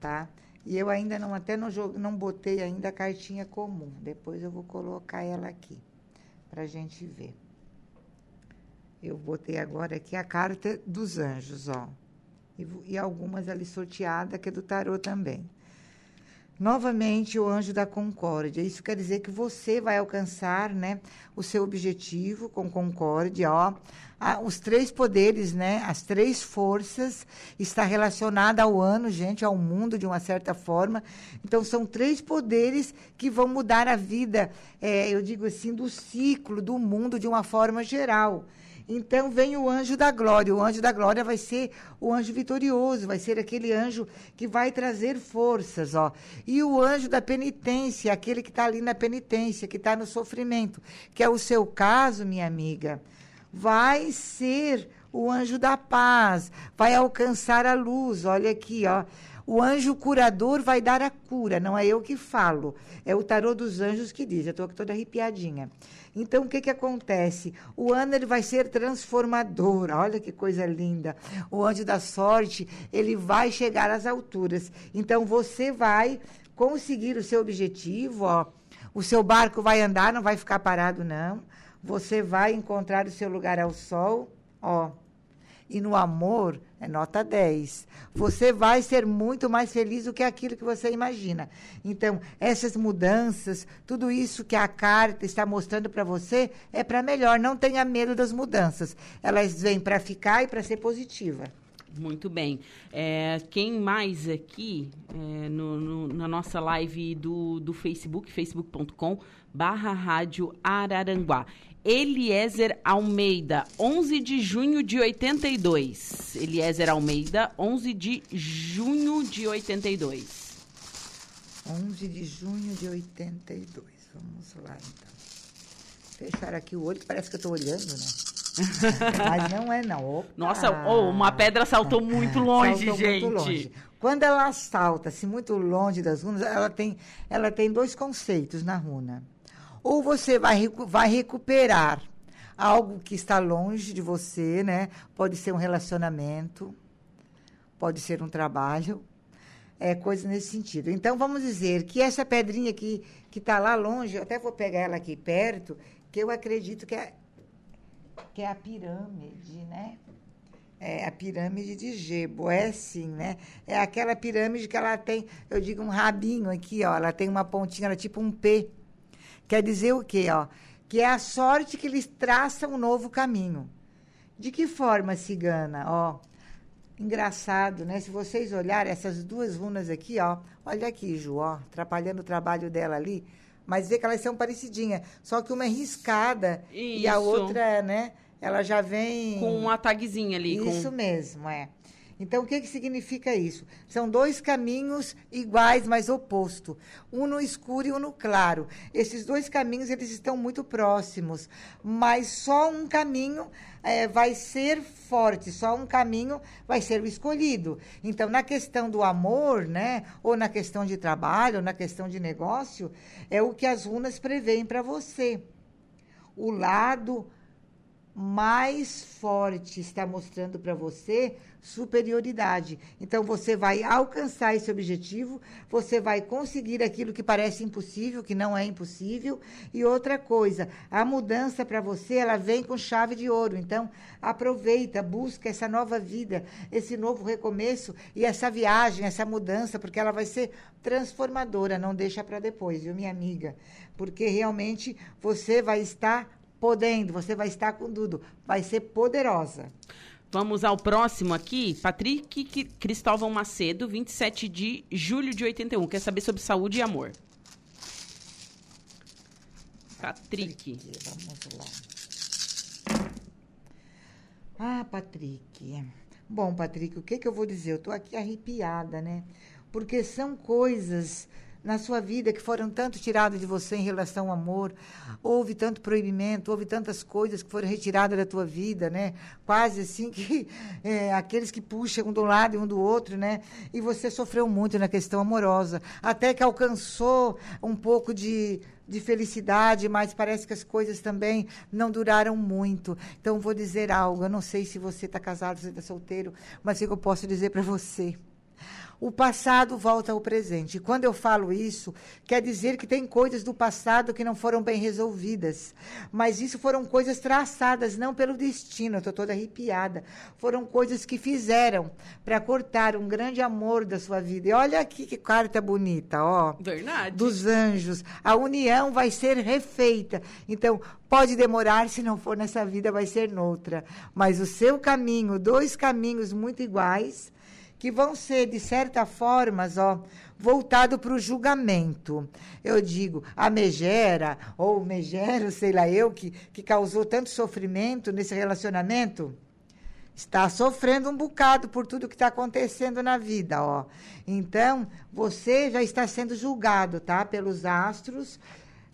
tá? E eu ainda não, até não, não botei ainda a cartinha comum. Depois eu vou colocar ela aqui, para a gente ver. Eu botei agora aqui a carta dos anjos, ó. E, e algumas ali sorteadas, que é do tarô também. Novamente, o anjo da concórdia. Isso quer dizer que você vai alcançar né, o seu objetivo com concórdia. Ó. Ah, os três poderes, né, as três forças, está relacionada ao ano, gente, ao mundo de uma certa forma. Então, são três poderes que vão mudar a vida, é, eu digo assim, do ciclo, do mundo de uma forma geral. Então vem o anjo da glória. O anjo da glória vai ser o anjo vitorioso, vai ser aquele anjo que vai trazer forças, ó. E o anjo da penitência, aquele que está ali na penitência, que está no sofrimento, que é o seu caso, minha amiga, vai ser o anjo da paz, vai alcançar a luz. Olha aqui, ó. O anjo curador vai dar a cura, não é eu que falo. É o tarô dos anjos que diz. Eu estou aqui toda arrepiadinha. Então, o que, que acontece? O ano ele vai ser transformador. Olha que coisa linda. O anjo da sorte, ele vai chegar às alturas. Então, você vai conseguir o seu objetivo, ó. O seu barco vai andar, não vai ficar parado, não. Você vai encontrar o seu lugar ao sol, ó. E no amor, é nota 10. Você vai ser muito mais feliz do que aquilo que você imagina. Então, essas mudanças, tudo isso que a carta está mostrando para você é para melhor. Não tenha medo das mudanças. Elas vêm para ficar e para ser positiva. Muito bem. É, quem mais aqui é, no, no, na nossa live do, do Facebook, facebook.com barra rádio Araranguá. Eliezer Almeida, 11 de junho de 82. Eliezer Almeida, 11 de junho de 82. 11 de junho de 82. Vamos lá, então. Fechar aqui o olho, parece que eu estou olhando, né? (laughs) Mas não é, não. Opa. Nossa, oh, uma pedra saltou muito longe, Saltou gente. muito longe. Quando ela salta-se muito longe das runas, ela tem, ela tem dois conceitos na runa. Ou você vai, vai recuperar algo que está longe de você, né? Pode ser um relacionamento, pode ser um trabalho, é coisa nesse sentido. Então, vamos dizer que essa pedrinha aqui, que está lá longe, eu até vou pegar ela aqui perto, que eu acredito que é, que é a pirâmide, né? É a pirâmide de Gebo, é sim, né? É aquela pirâmide que ela tem, eu digo um rabinho aqui, ó, ela tem uma pontinha, ela é tipo um P. Quer dizer o quê, ó? Que é a sorte que lhes traça um novo caminho. De que forma, cigana? Ó, engraçado, né? Se vocês olharem essas duas runas aqui, ó, olha aqui, Ju, ó, atrapalhando o trabalho dela ali, mas vê que elas são parecidinhas, só que uma é riscada e a Isso. outra, né? Ela já vem Com uma tagzinha ali. com- isso mesmo, é. Então, o que, que significa isso? São dois caminhos iguais, mas opostos. Um no escuro e um no claro. Esses dois caminhos, eles estão muito próximos. Mas só um caminho eh, vai ser forte, só um caminho vai ser o escolhido. Então, na questão do amor, né? Ou na questão de trabalho, ou na questão de negócio, é o que as runas preveem para você. O lado mais forte está mostrando para você superioridade. Então você vai alcançar esse objetivo, você vai conseguir aquilo que parece impossível, que não é impossível. E outra coisa, a mudança para você, ela vem com chave de ouro. Então aproveita, busca essa nova vida, esse novo recomeço e essa viagem, essa mudança, porque ela vai ser transformadora, não deixa para depois, viu, minha amiga? Porque realmente você vai estar podendo, você vai estar com tudo, vai ser poderosa. Vamos ao próximo aqui. Patrick Cristóvão Macedo, 27 de julho de 81. Quer saber sobre saúde e amor. Patrick. Vamos lá. Ah, Patrick. Bom, Patrick, o que, que eu vou dizer? Eu estou aqui arrepiada, né? Porque são coisas na sua vida que foram tanto tiradas de você em relação ao amor. Houve tanto proibimento, houve tantas coisas que foram retiradas da tua vida, né? Quase assim que é, (laughs) aqueles que puxam um do lado e um do outro, né? E você sofreu muito na questão amorosa. Até que alcançou um pouco de de felicidade, mas parece que as coisas também não duraram muito. Então, vou dizer algo. Eu não sei se você está casado, se está solteiro, mas o que eu posso dizer para você? O passado volta ao presente. E quando eu falo isso, quer dizer que tem coisas do passado que não foram bem resolvidas. Mas isso foram coisas traçadas, não pelo destino. Eu estou toda arrepiada. Foram coisas que fizeram para cortar um grande amor da sua vida. E olha aqui que carta bonita, ó Verdade. dos anjos. A união vai ser refeita. Então, pode demorar, se não for nessa vida, vai ser noutra. Mas o seu caminho, dois caminhos muito iguais, que vão ser, de certa forma, ó, voltado para o julgamento. Eu digo, a megera, ou megero, sei lá eu, que, que causou tanto sofrimento nesse relacionamento, está sofrendo um bocado por tudo que está acontecendo na vida, ó. Então, você já está sendo julgado, tá? Pelos astros,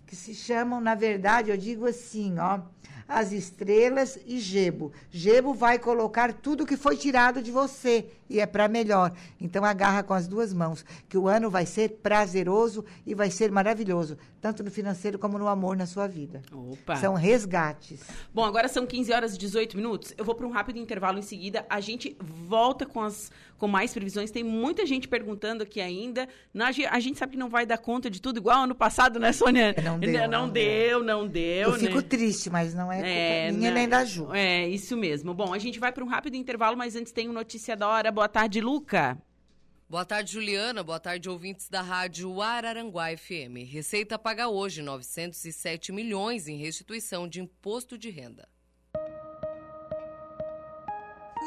que se chamam, na verdade, eu digo assim, ó, as estrelas e Gebo. Gebo vai colocar tudo que foi tirado de você e é para melhor. Então agarra com as duas mãos, que o ano vai ser prazeroso e vai ser maravilhoso, tanto no financeiro como no amor na sua vida. Opa. São resgates. Bom, agora são 15 horas e 18 minutos. Eu vou para um rápido intervalo em seguida. A gente volta com, as, com mais previsões. Tem muita gente perguntando aqui ainda. Na- a gente sabe que não vai dar conta de tudo igual ano passado, né, Sônia? Não deu, Não, não deu, não deu. Eu fico né? triste, mas não é, É, culpa minha na- nem da Ju. É, isso mesmo. Bom, a gente vai para um rápido intervalo, mas antes tem o Notícia da Hora. Boa tarde, Luca. Boa tarde, Juliana. Boa tarde, ouvintes da rádio Araranguá FM. Receita paga hoje 907 milhões em restituição de imposto de renda.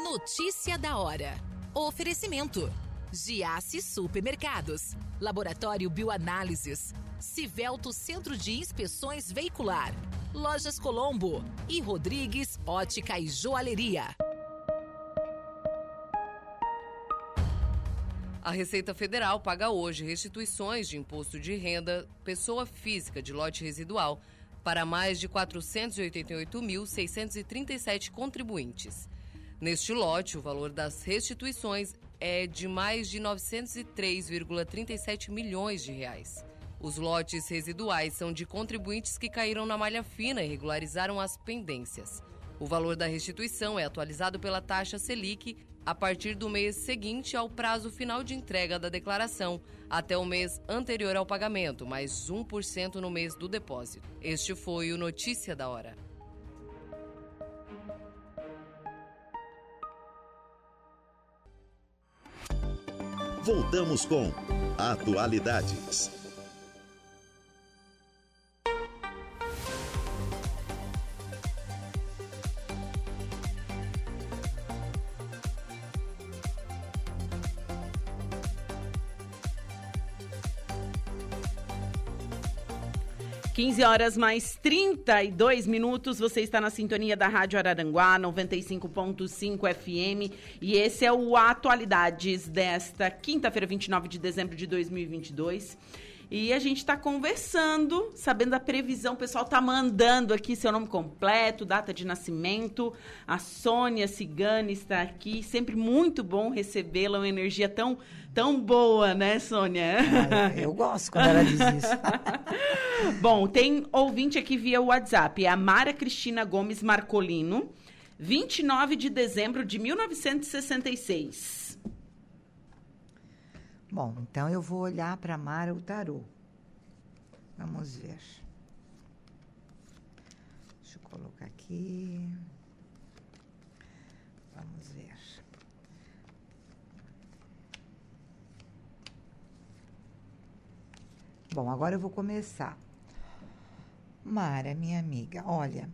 Notícia da hora. Oferecimento: Giasse Supermercados, Laboratório Bioanálises, Civelto Centro de Inspeções Veicular, Lojas Colombo e Rodrigues Ótica e Joalheria. A Receita Federal paga hoje restituições de imposto de renda pessoa física de lote residual para mais de 488.637 contribuintes. Neste lote, o valor das restituições é de mais de 903,37 milhões de reais. Os lotes residuais são de contribuintes que caíram na malha fina e regularizaram as pendências. O valor da restituição é atualizado pela taxa Selic a partir do mês seguinte ao prazo final de entrega da declaração, até o mês anterior ao pagamento, mais 1% no mês do depósito. Este foi o Notícia da Hora. Voltamos com Atualidades. Quinze horas mais 32 minutos. Você está na sintonia da Rádio Araranguá, 95.5 FM. E esse é o Atualidades desta quinta-feira, 29 de dezembro de 2022. E a gente está conversando, sabendo a previsão. O pessoal tá mandando aqui seu nome completo, data de nascimento. A Sônia Cigani está aqui. Sempre muito bom recebê-la. Uma energia tão, tão boa, né, Sônia? Ah, eu, gosto quando ela diz isso. (laughs) Bom, tem ouvinte aqui via WhatsApp. É a Mara Cristina Gomes Marcolino, 29 de dezembro de 1966. Bom, então eu vou olhar para Mara o tarô. Vamos ver. Deixa eu colocar aqui. Vamos ver. Bom, agora eu vou começar. Mara, minha amiga, olha,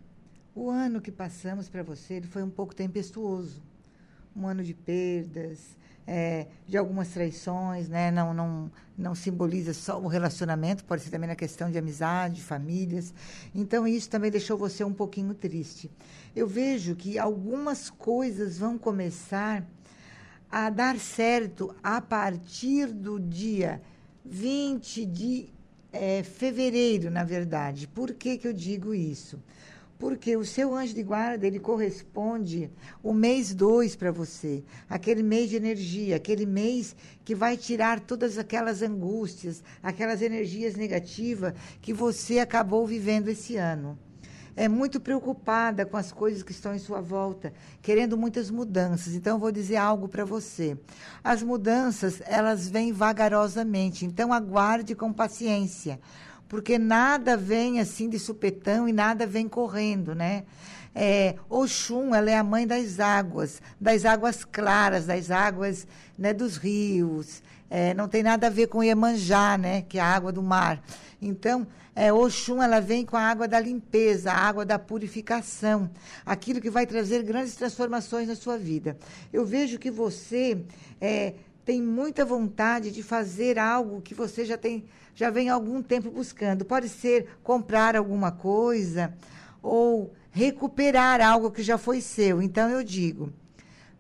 o ano que passamos para você foi um pouco tempestuoso. Um ano de perdas, é, de algumas traições, né? Não, não, não simboliza só o relacionamento, pode ser também na questão de amizade, famílias. Então, isso também deixou você um pouquinho triste. Eu vejo que algumas coisas vão começar a dar certo a partir do dia 20 de é, fevereiro, na verdade. Por que, que eu digo isso? Porque o seu anjo de guarda, ele corresponde o mês 2 para você, aquele mês de energia, aquele mês que vai tirar todas aquelas angústias, aquelas energias negativas que você acabou vivendo esse ano. É muito preocupada com as coisas que estão em sua volta, querendo muitas mudanças. Então, eu vou dizer algo para você. As mudanças, elas vêm vagarosamente, então aguarde com paciência porque nada vem assim de supetão e nada vem correndo, né? É, Oxum, ela é a mãe das águas, das águas claras, das águas né, dos rios. É, não tem nada a ver com Iemanjá, né? Que é a água do mar. Então, é, Oxum, ela vem com a água da limpeza, a água da purificação, aquilo que vai trazer grandes transformações na sua vida. Eu vejo que você é, tem muita vontade de fazer algo que você já tem já vem há algum tempo buscando. Pode ser comprar alguma coisa ou recuperar algo que já foi seu. Então eu digo,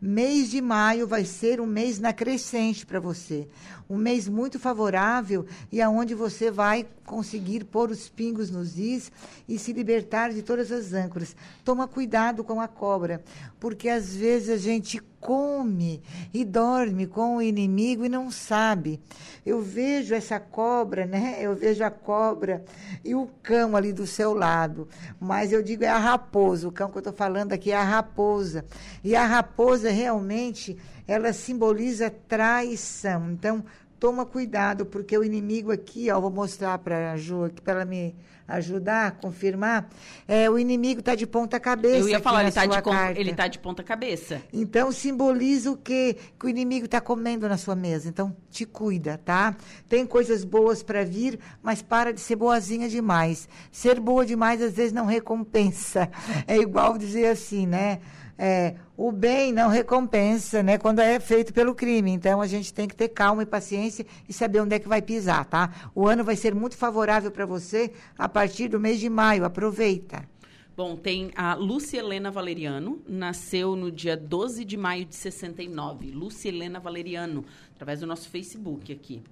mês de maio vai ser um mês na crescente para você. Um mês muito favorável e aonde você vai conseguir pôr os pingos nos is e se libertar de todas as âncoras. Toma cuidado com a cobra, porque às vezes a gente come e dorme com o inimigo e não sabe. Eu vejo essa cobra, né? Eu vejo a cobra e o cão ali do seu lado. Mas eu digo é a raposa. O cão que eu estou falando aqui é a raposa. E a raposa realmente ela simboliza traição. Então, toma cuidado, porque o inimigo aqui, ó, vou mostrar para a Ju aqui, para ela me ajudar a confirmar, é, o inimigo está de ponta cabeça. Eu ia falar, ele está de, tá de ponta cabeça. Então, simboliza o quê? Que o inimigo está comendo na sua mesa. Então, te cuida, tá? Tem coisas boas para vir, mas para de ser boazinha demais. Ser boa demais, às vezes, não recompensa. (laughs) É igual dizer assim, né? É, o bem não recompensa, né, quando é feito pelo crime. Então a gente tem que ter calma e paciência e saber onde é que vai pisar, tá? O ano vai ser muito favorável para você a partir do mês de maio. Aproveita. Bom, tem a Lúcia Helena Valeriano, nasceu no dia 12 de maio de 69. Lúcia Helena Valeriano, através do nosso Facebook aqui.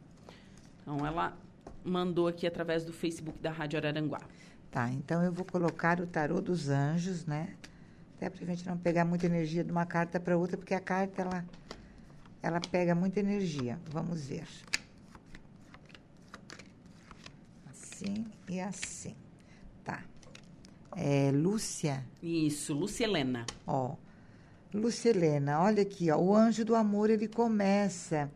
Então ela mandou aqui através do Facebook da Rádio Araranguá. Tá, então eu vou colocar o tarô dos anjos, né? Até para a gente não pegar muita energia de uma carta para outra, porque a carta ela, ela pega muita energia. Vamos ver. Assim e assim. Tá. É, Lúcia. Isso, Lúcia Helena. Ó. Lúcia Helena, olha aqui, ó, o anjo do amor ele começa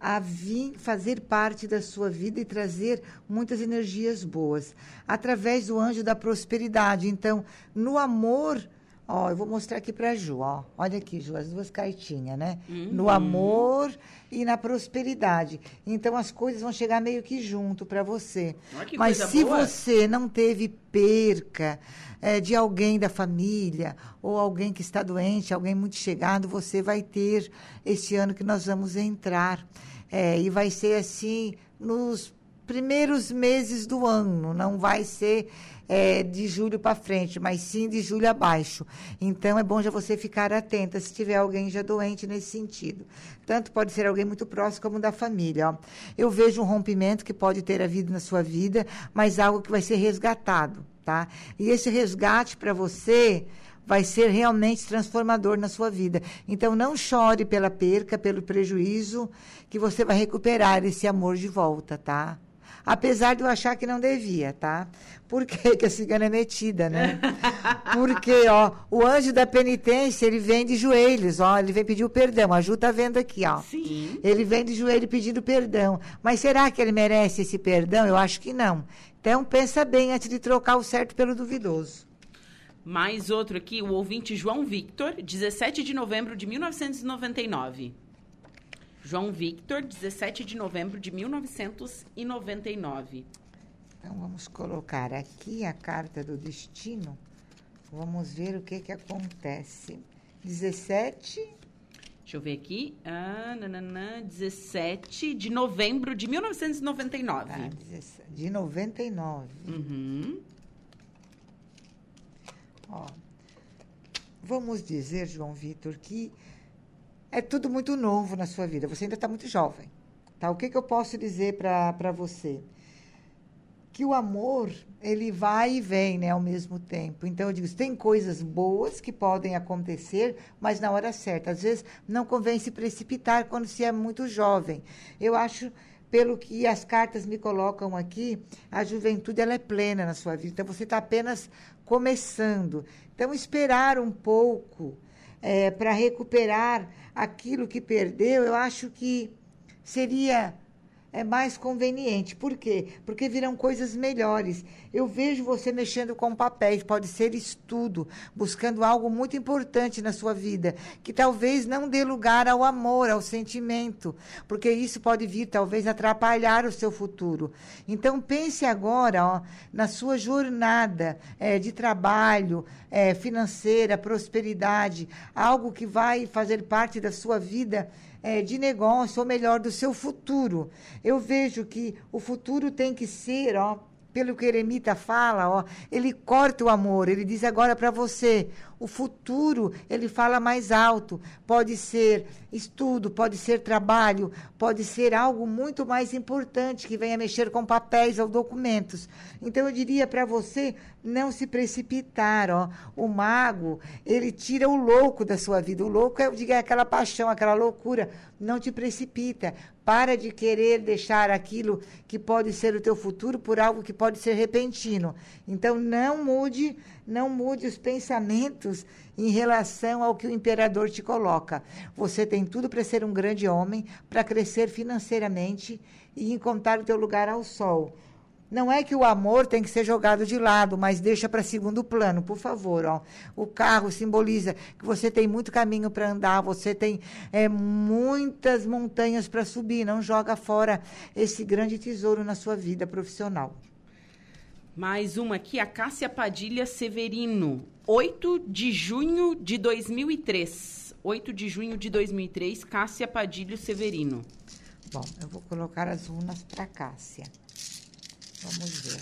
a vir fazer parte da sua vida e trazer muitas energias boas através do anjo da prosperidade. Então, no amor, Ó, eu vou mostrar aqui para a Ju, ó. Olha aqui, Ju, as duas cartinhas, né? Uhum. No amor e na prosperidade. Então as coisas vão chegar meio que junto para você. Mas se boa. você não teve perca é, de alguém da família ou alguém que está doente, alguém muito chegado, você vai ter esse ano que nós vamos entrar. É, e vai ser assim nos primeiros meses do ano, não vai ser é, de julho para frente, mas sim de julho abaixo. Então é bom já você ficar atenta se tiver alguém já doente nesse sentido. Tanto pode ser alguém muito próximo como da família. Ó. Eu vejo um rompimento que pode ter havido na sua vida, mas algo que vai ser resgatado, tá? E esse resgate para você vai ser realmente transformador na sua vida. Então, não chore pela perca, pelo prejuízo, que você vai recuperar esse amor de volta, tá? Apesar de eu achar que não devia, tá? Por que, (laughs) que a cigana é metida, né? Porque, ó, o anjo da penitência, ele vem de joelhos, ó, ele vem pedir o perdão. A Ju tá vendo aqui, ó. Sim. Ele vem de joelho pedindo perdão. Mas será que ele merece esse perdão? Eu acho que não. Então, pensa bem antes de trocar o certo pelo duvidoso. Mais outro aqui, o ouvinte João Victor, 17 de novembro de 1999. João Victor, 17 de novembro de 1999. Então, vamos colocar aqui a carta do destino. Vamos ver o que, que acontece. 17. Deixa eu ver aqui. Ah, nananã, 17 de novembro de 1999. Ah, de 99. Uhum. Ó, vamos dizer, João Vitor, que é tudo muito novo na sua vida. Você ainda está muito jovem. Tá? O que, que eu posso dizer para você? Que o amor, ele vai e vem né, ao mesmo tempo. Então, eu digo, tem coisas boas que podem acontecer, mas na hora certa. Às vezes, não convém se precipitar quando se é muito jovem. Eu acho pelo que as cartas me colocam aqui, a juventude ela é plena na sua vida. Então você está apenas começando. Então esperar um pouco é, para recuperar aquilo que perdeu, eu acho que seria é mais conveniente. Por quê? Porque virão coisas melhores. Eu vejo você mexendo com papéis, pode ser estudo, buscando algo muito importante na sua vida, que talvez não dê lugar ao amor, ao sentimento, porque isso pode vir talvez atrapalhar o seu futuro. Então pense agora ó, na sua jornada é, de trabalho, é, financeira, prosperidade, algo que vai fazer parte da sua vida é, de negócio, ou melhor, do seu futuro. Eu vejo que o futuro tem que ser, ó, pelo que Eremita fala, ó, ele corta o amor, ele diz agora para você, o futuro, ele fala mais alto. Pode ser estudo, pode ser trabalho, pode ser algo muito mais importante que venha mexer com papéis ou documentos. Então eu diria para você não se precipitar, ó. O mago, ele tira o louco da sua vida. O louco é, diga, é aquela paixão, aquela loucura. Não te precipita. Para de querer deixar aquilo que pode ser o teu futuro por algo que pode ser repentino. Então não mude, não mude os pensamentos em relação ao que o imperador te coloca. Você tem tudo para ser um grande homem, para crescer financeiramente e encontrar o teu lugar ao sol. Não é que o amor tem que ser jogado de lado, mas deixa para segundo plano, por favor. Ó. O carro simboliza que você tem muito caminho para andar, você tem é, muitas montanhas para subir. Não joga fora esse grande tesouro na sua vida profissional. Mais uma aqui, a Cássia Padilha Severino, 8 de junho de 2003. 8 de junho de 2003, Cássia Padilha Severino. Bom, eu vou colocar as runas para Cássia. Vamos ver.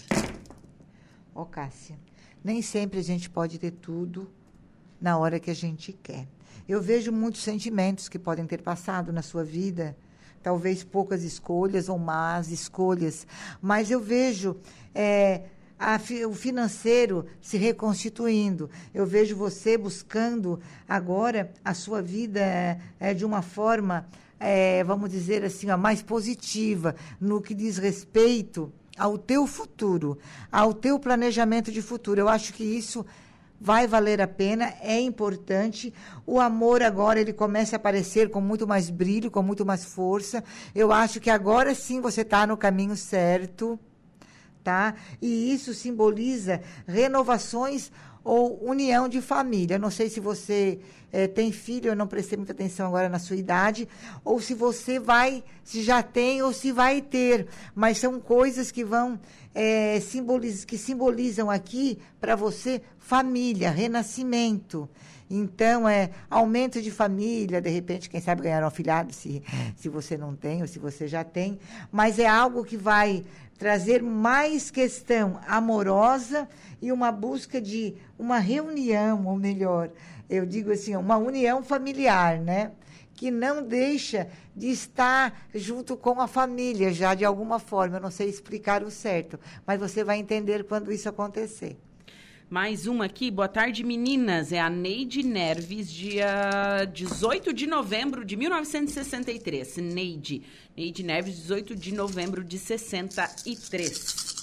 Ó, oh, Cássia, nem sempre a gente pode ter tudo na hora que a gente quer. Eu vejo muitos sentimentos que podem ter passado na sua vida, talvez poucas escolhas ou más escolhas, mas eu vejo é, a, o financeiro se reconstituindo. Eu vejo você buscando agora a sua vida é, de uma forma, é, vamos dizer assim, ó, mais positiva no que diz respeito ao teu futuro, ao teu planejamento de futuro. Eu acho que isso vai valer a pena, é importante. O amor agora ele começa a aparecer com muito mais brilho, com muito mais força. Eu acho que agora sim você está no caminho certo, tá? E isso simboliza renovações ou união de família. Não sei se você é, tem filho, eu não prestei muita atenção agora na sua idade, ou se você vai, se já tem ou se vai ter. Mas são coisas que vão é, simboliz, que simbolizam aqui para você família, renascimento. Então, é aumento de família, de repente, quem sabe ganhar um afilhado, se, se você não tem ou se você já tem. Mas é algo que vai trazer mais questão amorosa e uma busca de uma reunião, ou melhor, eu digo assim, uma união familiar, né? Que não deixa de estar junto com a família já de alguma forma. Eu não sei explicar o certo, mas você vai entender quando isso acontecer. Mais uma aqui, boa tarde meninas, é a Neide Nerves, dia 18 de novembro de 1963. Neide, Neide Nerves, 18 de novembro de 63.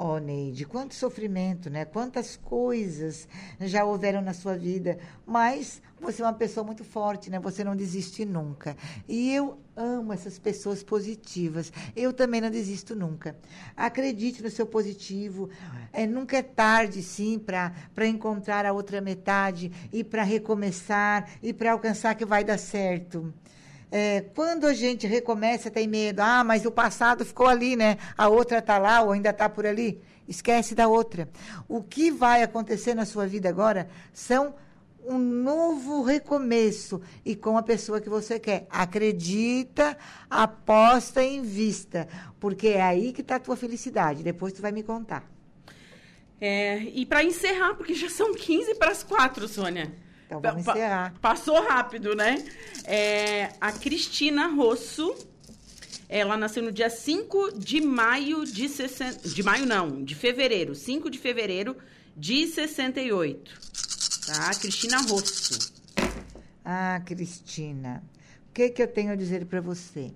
Oh, Neide, quanto sofrimento, né? Quantas coisas já houveram na sua vida. Mas você é uma pessoa muito forte, né? Você não desiste nunca. E eu amo essas pessoas positivas. Eu também não desisto nunca. Acredite no seu positivo. É, nunca é tarde, sim, para encontrar a outra metade e para recomeçar e para alcançar que vai dar certo. É, quando a gente recomeça, tem medo. Ah, mas o passado ficou ali, né? A outra está lá ou ainda está por ali. Esquece da outra. O que vai acontecer na sua vida agora são um novo recomeço e com a pessoa que você quer. Acredita, aposta, invista, porque é aí que está a tua felicidade. Depois tu vai me contar. É, e para encerrar, porque já são 15 para as 4, Sônia. Então vamos pa encerrar. Passou rápido, né? É, a Cristina Rosso, ela nasceu no dia 5 de maio de 60. De maio não, de fevereiro. 5 de fevereiro de 68. Tá? Cristina Rosso. Ah, Cristina. O que, que eu tenho a dizer para você?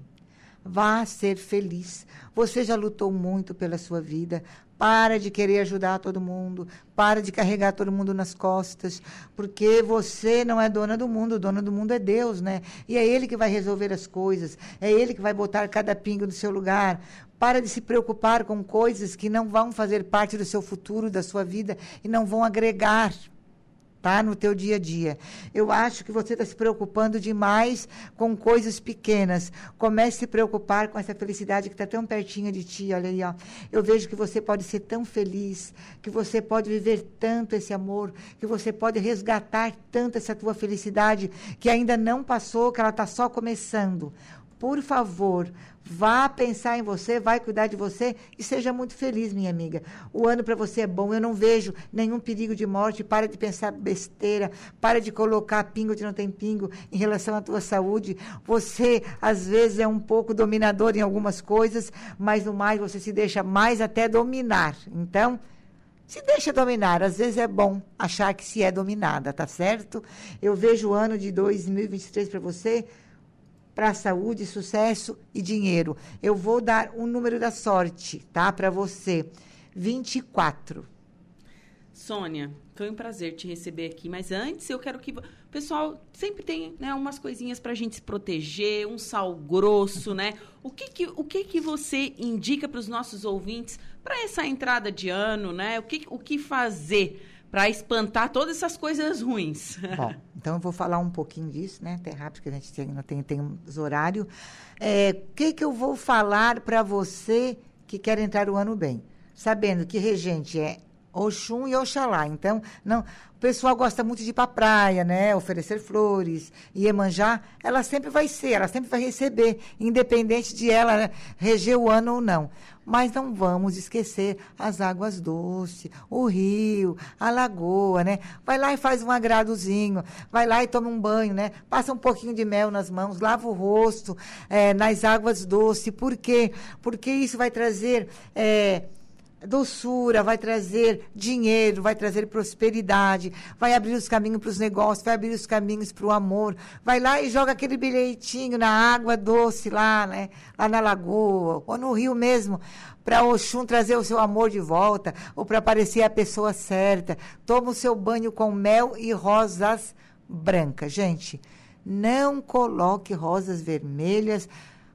Vá ser feliz. Você já lutou muito pela sua vida. Para de querer ajudar todo mundo. Para de carregar todo mundo nas costas. Porque você não é dona do mundo. Dona do mundo é Deus, né? E é Ele que vai resolver as coisas. É Ele que vai botar cada pingo no seu lugar. Para de se preocupar com coisas que não vão fazer parte do seu futuro, da sua vida e não vão agregar tá? No teu dia a dia. Eu acho que você está se preocupando demais com coisas pequenas. Comece a se preocupar com essa felicidade que está tão pertinho de ti. Olha aí, ó. Eu vejo que você pode ser tão feliz, que você pode viver tanto esse amor, que você pode resgatar tanto essa tua felicidade que ainda não passou, que ela está só começando. Por favor, Vá pensar em você, vai cuidar de você e seja muito feliz, minha amiga. O ano para você é bom. Eu não vejo nenhum perigo de morte. Para de pensar besteira. Para de colocar pingo onde não tem pingo em relação à tua saúde. Você, às vezes, é um pouco dominador em algumas coisas, mas no mais você se deixa mais até dominar. Então, se deixa dominar. Às vezes é bom achar que se é dominada, tá certo? Eu vejo o ano de 2023 para você para saúde, sucesso e dinheiro. Eu vou dar um número da sorte, tá? Para você. 24. Sônia, foi um prazer te receber aqui, mas antes eu quero que pessoal sempre tem, né, umas coisinhas para a gente se proteger, um sal grosso, né? O que que, o que, que você indica para os nossos ouvintes para essa entrada de ano, né? O que, o que fazer para espantar todas essas coisas ruins? (laughs) Bom, então eu vou falar um pouquinho disso, né? Até rápido, que a gente tem, não tem, os horários. É, O que, que eu vou falar para você que quer entrar o ano bem? Sabendo que regente é Oxum e Oxalá. Então, não, o pessoal gosta muito de ir para a praia, né? Oferecer flores. E Iemanjá, ela sempre vai ser, ela sempre vai receber, independente de ela né, reger o ano ou não. Mas não vamos esquecer as águas doces, o rio, a lagoa, né? Vai lá e faz um agradozinho, vai lá e toma um banho, né? Passa um pouquinho de mel nas mãos, lava o rosto eh, nas águas doces. Por quê? Porque isso vai trazer. eh, doçura, vai trazer dinheiro, vai trazer prosperidade, vai abrir os caminhos para os negócios, vai abrir os caminhos para o amor. Vai lá e joga aquele bilhetinho na água doce lá, né? Lá na lagoa, ou no rio mesmo, para Oxum trazer o seu amor de volta, ou para aparecer a pessoa certa. Toma o seu banho com mel e rosas brancas. Gente, não coloque rosas vermelhas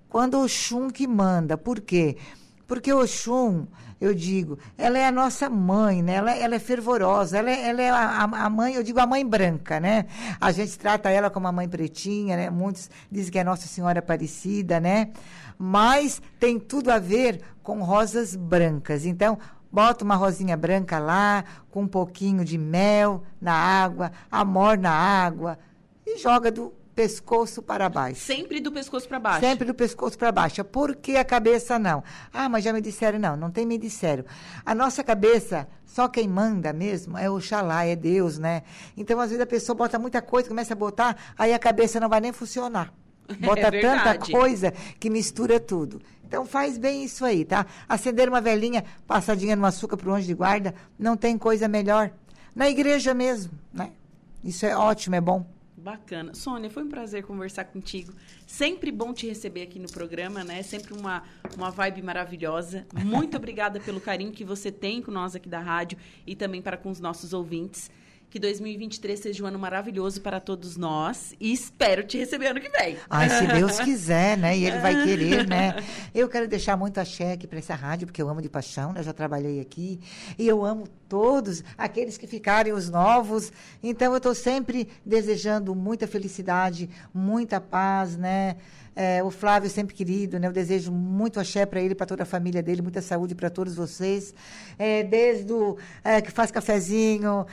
quando Oxum que manda. Por quê? Porque Oxum, eu digo, ela é a nossa mãe, né? Ela, ela é fervorosa, ela é, ela é a, a mãe, eu digo a mãe branca, né? A gente trata ela como a mãe pretinha, né? Muitos dizem que é Nossa Senhora Aparecida, né? Mas tem tudo a ver com rosas brancas. Então, bota uma rosinha branca lá, com um pouquinho de mel na água, amor na água, e joga do pescoço para baixo. Sempre do pescoço para baixo. Sempre do pescoço para baixo. Por que a cabeça não? Ah, mas já me disseram, não, não tem me disseram. A nossa cabeça, só quem manda mesmo é Oxalá, é Deus, né? Então, às vezes, a pessoa bota muita coisa, começa a botar, aí a cabeça não vai nem funcionar. (laughs) Bota tanta verdade. coisa que mistura tudo. Então faz bem isso aí, tá? Acender uma velhinha passadinha no açúcar para o anjo de guarda, não tem coisa melhor. Na igreja mesmo, né? Isso é ótimo, é bom. Bacana. Sônia, foi um prazer conversar contigo. Sempre bom te receber aqui no programa, né? Sempre uma, uma vibe maravilhosa. Muito (laughs) obrigada pelo carinho que você tem com nós aqui da rádio e também para com os nossos ouvintes. Que 2023 seja um ano maravilhoso para todos nós e espero te receber ano que vem. Ai, se Deus (laughs) quiser, né? E ele vai querer, né? (laughs) Eu quero deixar muito axé aqui para essa rádio, porque eu amo de paixão, né? Eu já trabalhei aqui. E eu amo todos, aqueles que ficarem, os novos. Então, eu estou sempre desejando muita felicidade, muita paz, né? É, o Flávio sempre querido, né? Eu desejo muito axé para ele, para toda a família dele, muita saúde para todos vocês. É, desde o é, que faz cafezinho,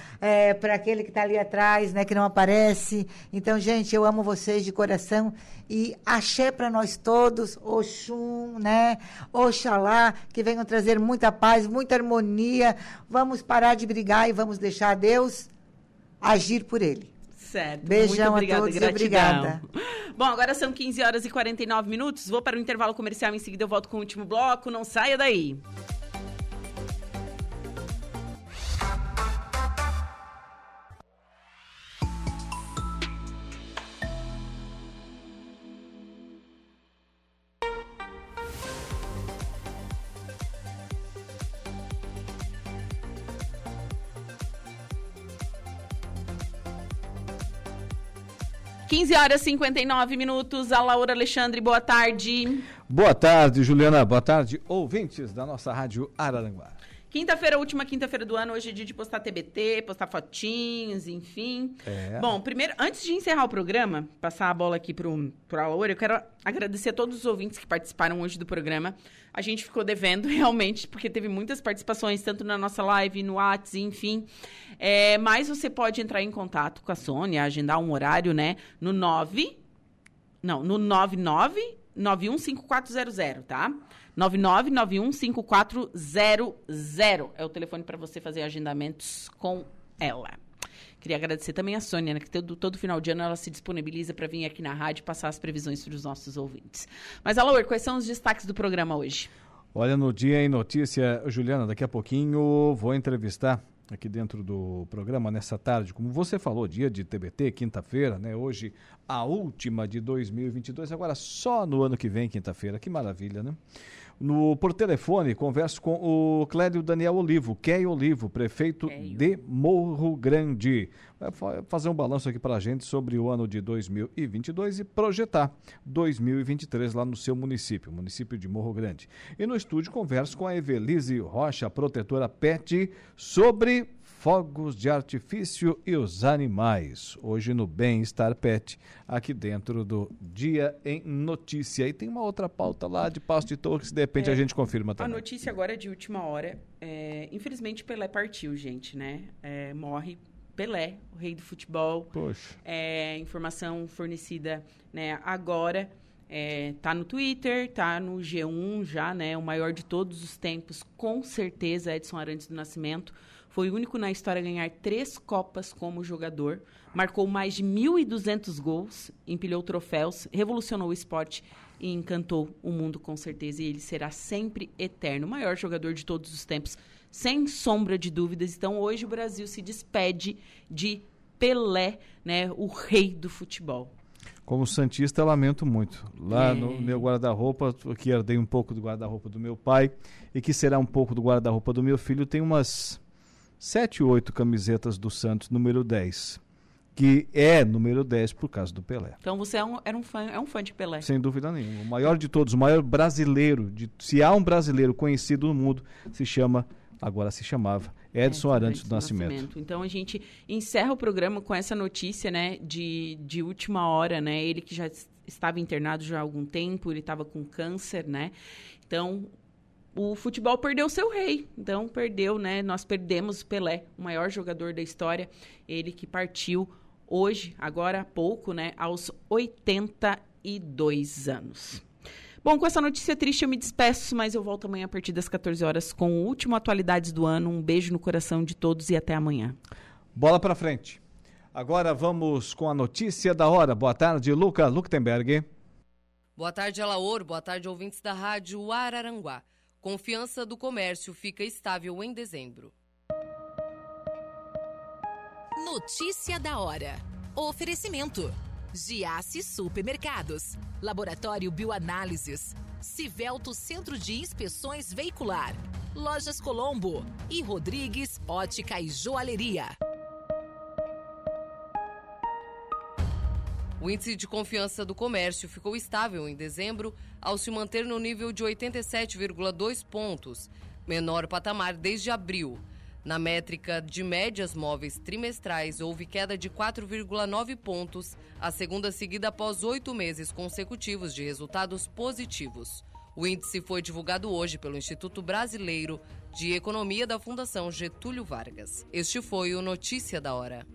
para aquele que está ali atrás, né? Que não aparece. Então, gente, eu amo vocês de coração e axé para nós todos, Oxum, né? Oxalá, que venham trazer muita paz, muita harmonia. Vamos parar de brigar e vamos deixar Deus agir por ele. Certo. Beijão Muito a obrigada, todos e gratidão. obrigada. Bom, agora são 15 horas e 49 minutos. Vou para o intervalo comercial. Em seguida, eu volto com o último bloco. Não saia daí. Quinze horas e 59 minutos. A Laura Alexandre, boa tarde. Boa tarde, Juliana. Boa tarde, ouvintes da nossa rádio Araranguá. Quinta-feira, última quinta-feira do ano, hoje é dia de postar TBT, postar fotinhos, enfim. É. Bom, primeiro, antes de encerrar o programa, passar a bola aqui pro, pro Alaor, eu quero agradecer a todos os ouvintes que participaram hoje do programa. A gente ficou devendo, (laughs) realmente, porque teve muitas participações, tanto na nossa live, no WhatsApp, enfim. É, mas você pode entrar em contato com a Sônia, agendar um horário, né, no 9... Não, no 99 99915400, tá? 99915400 é o telefone para você fazer agendamentos com ela. Queria agradecer também a Sônia, né, que todo, todo final de ano ela se disponibiliza para vir aqui na rádio passar as previsões para os nossos ouvintes. Mas, Alaor, quais são os destaques do programa hoje? Olha, no Dia em Notícia, Juliana, daqui a pouquinho vou entrevistar aqui dentro do programa nessa tarde, como você falou, dia de TBT, quinta-feira, né? Hoje a última de 2022, agora só no ano que vem, quinta-feira. Que maravilha, né? No, por telefone, converso com o Clédio Daniel Olivo, Key Olivo, prefeito Keio. de Morro Grande. Vai fazer um balanço aqui para a gente sobre o ano de 2022 e projetar 2023 lá no seu município, município de Morro Grande. E no estúdio converso com a Evelise Rocha, protetora PET, sobre fogos de artifício e os animais. Hoje no Bem-Estar Pet, aqui dentro do Dia em Notícia. E tem uma outra pauta lá de Pasto de Torres, de repente é, a gente confirma também. A notícia agora é de última hora. É, infelizmente, Pelé partiu, gente, né? É, morre Pelé, o rei do futebol. Poxa. É, informação fornecida né, agora. É, tá no Twitter, tá no G1 já, né? O maior de todos os tempos, com certeza, Edson Arantes do Nascimento. Foi o único na história a ganhar três Copas como jogador. Marcou mais de 1.200 gols, empilhou troféus, revolucionou o esporte e encantou o mundo com certeza. E ele será sempre eterno, o maior jogador de todos os tempos, sem sombra de dúvidas. Então hoje o Brasil se despede de Pelé, né, o rei do futebol. Como Santista, eu lamento muito. Lá é. no meu guarda-roupa, que herdei um pouco do guarda-roupa do meu pai e que será um pouco do guarda-roupa do meu filho, tem umas sete, oito camisetas do Santos, número 10. Que é número 10 por causa do Pelé. Então você é um, era um fã, é um fã de Pelé. Sem dúvida nenhuma. O maior de todos, o maior brasileiro. De, se há um brasileiro conhecido no mundo, se chama agora se chamava Edson é, Arantes do Nascimento. Nascimento. Então a gente encerra o programa com essa notícia, né, de, de última hora, né? Ele que já estava internado já há algum tempo, ele estava com câncer, né? Então o futebol perdeu seu rei. Então, perdeu, né? Nós perdemos Pelé, o maior jogador da história. Ele que partiu hoje, agora há pouco, né? Aos 82 anos. Bom, com essa notícia triste eu me despeço, mas eu volto amanhã a partir das 14 horas com o último Atualidades do Ano. Um beijo no coração de todos e até amanhã. Bola para frente. Agora vamos com a notícia da hora. Boa tarde, Luca Luktenberg. Boa tarde, Alaor. Boa tarde, ouvintes da Rádio Araranguá. Confiança do comércio fica estável em dezembro. Notícia da hora. Oferecimento. Giasse Supermercados. Laboratório Bioanálises. Civelto Centro de Inspeções Veicular. Lojas Colombo. E Rodrigues Ótica e Joalheria. O índice de confiança do comércio ficou estável em dezembro, ao se manter no nível de 87,2 pontos, menor patamar desde abril. Na métrica de médias móveis trimestrais, houve queda de 4,9 pontos, a segunda seguida após oito meses consecutivos de resultados positivos. O índice foi divulgado hoje pelo Instituto Brasileiro de Economia da Fundação Getúlio Vargas. Este foi o Notícia da Hora.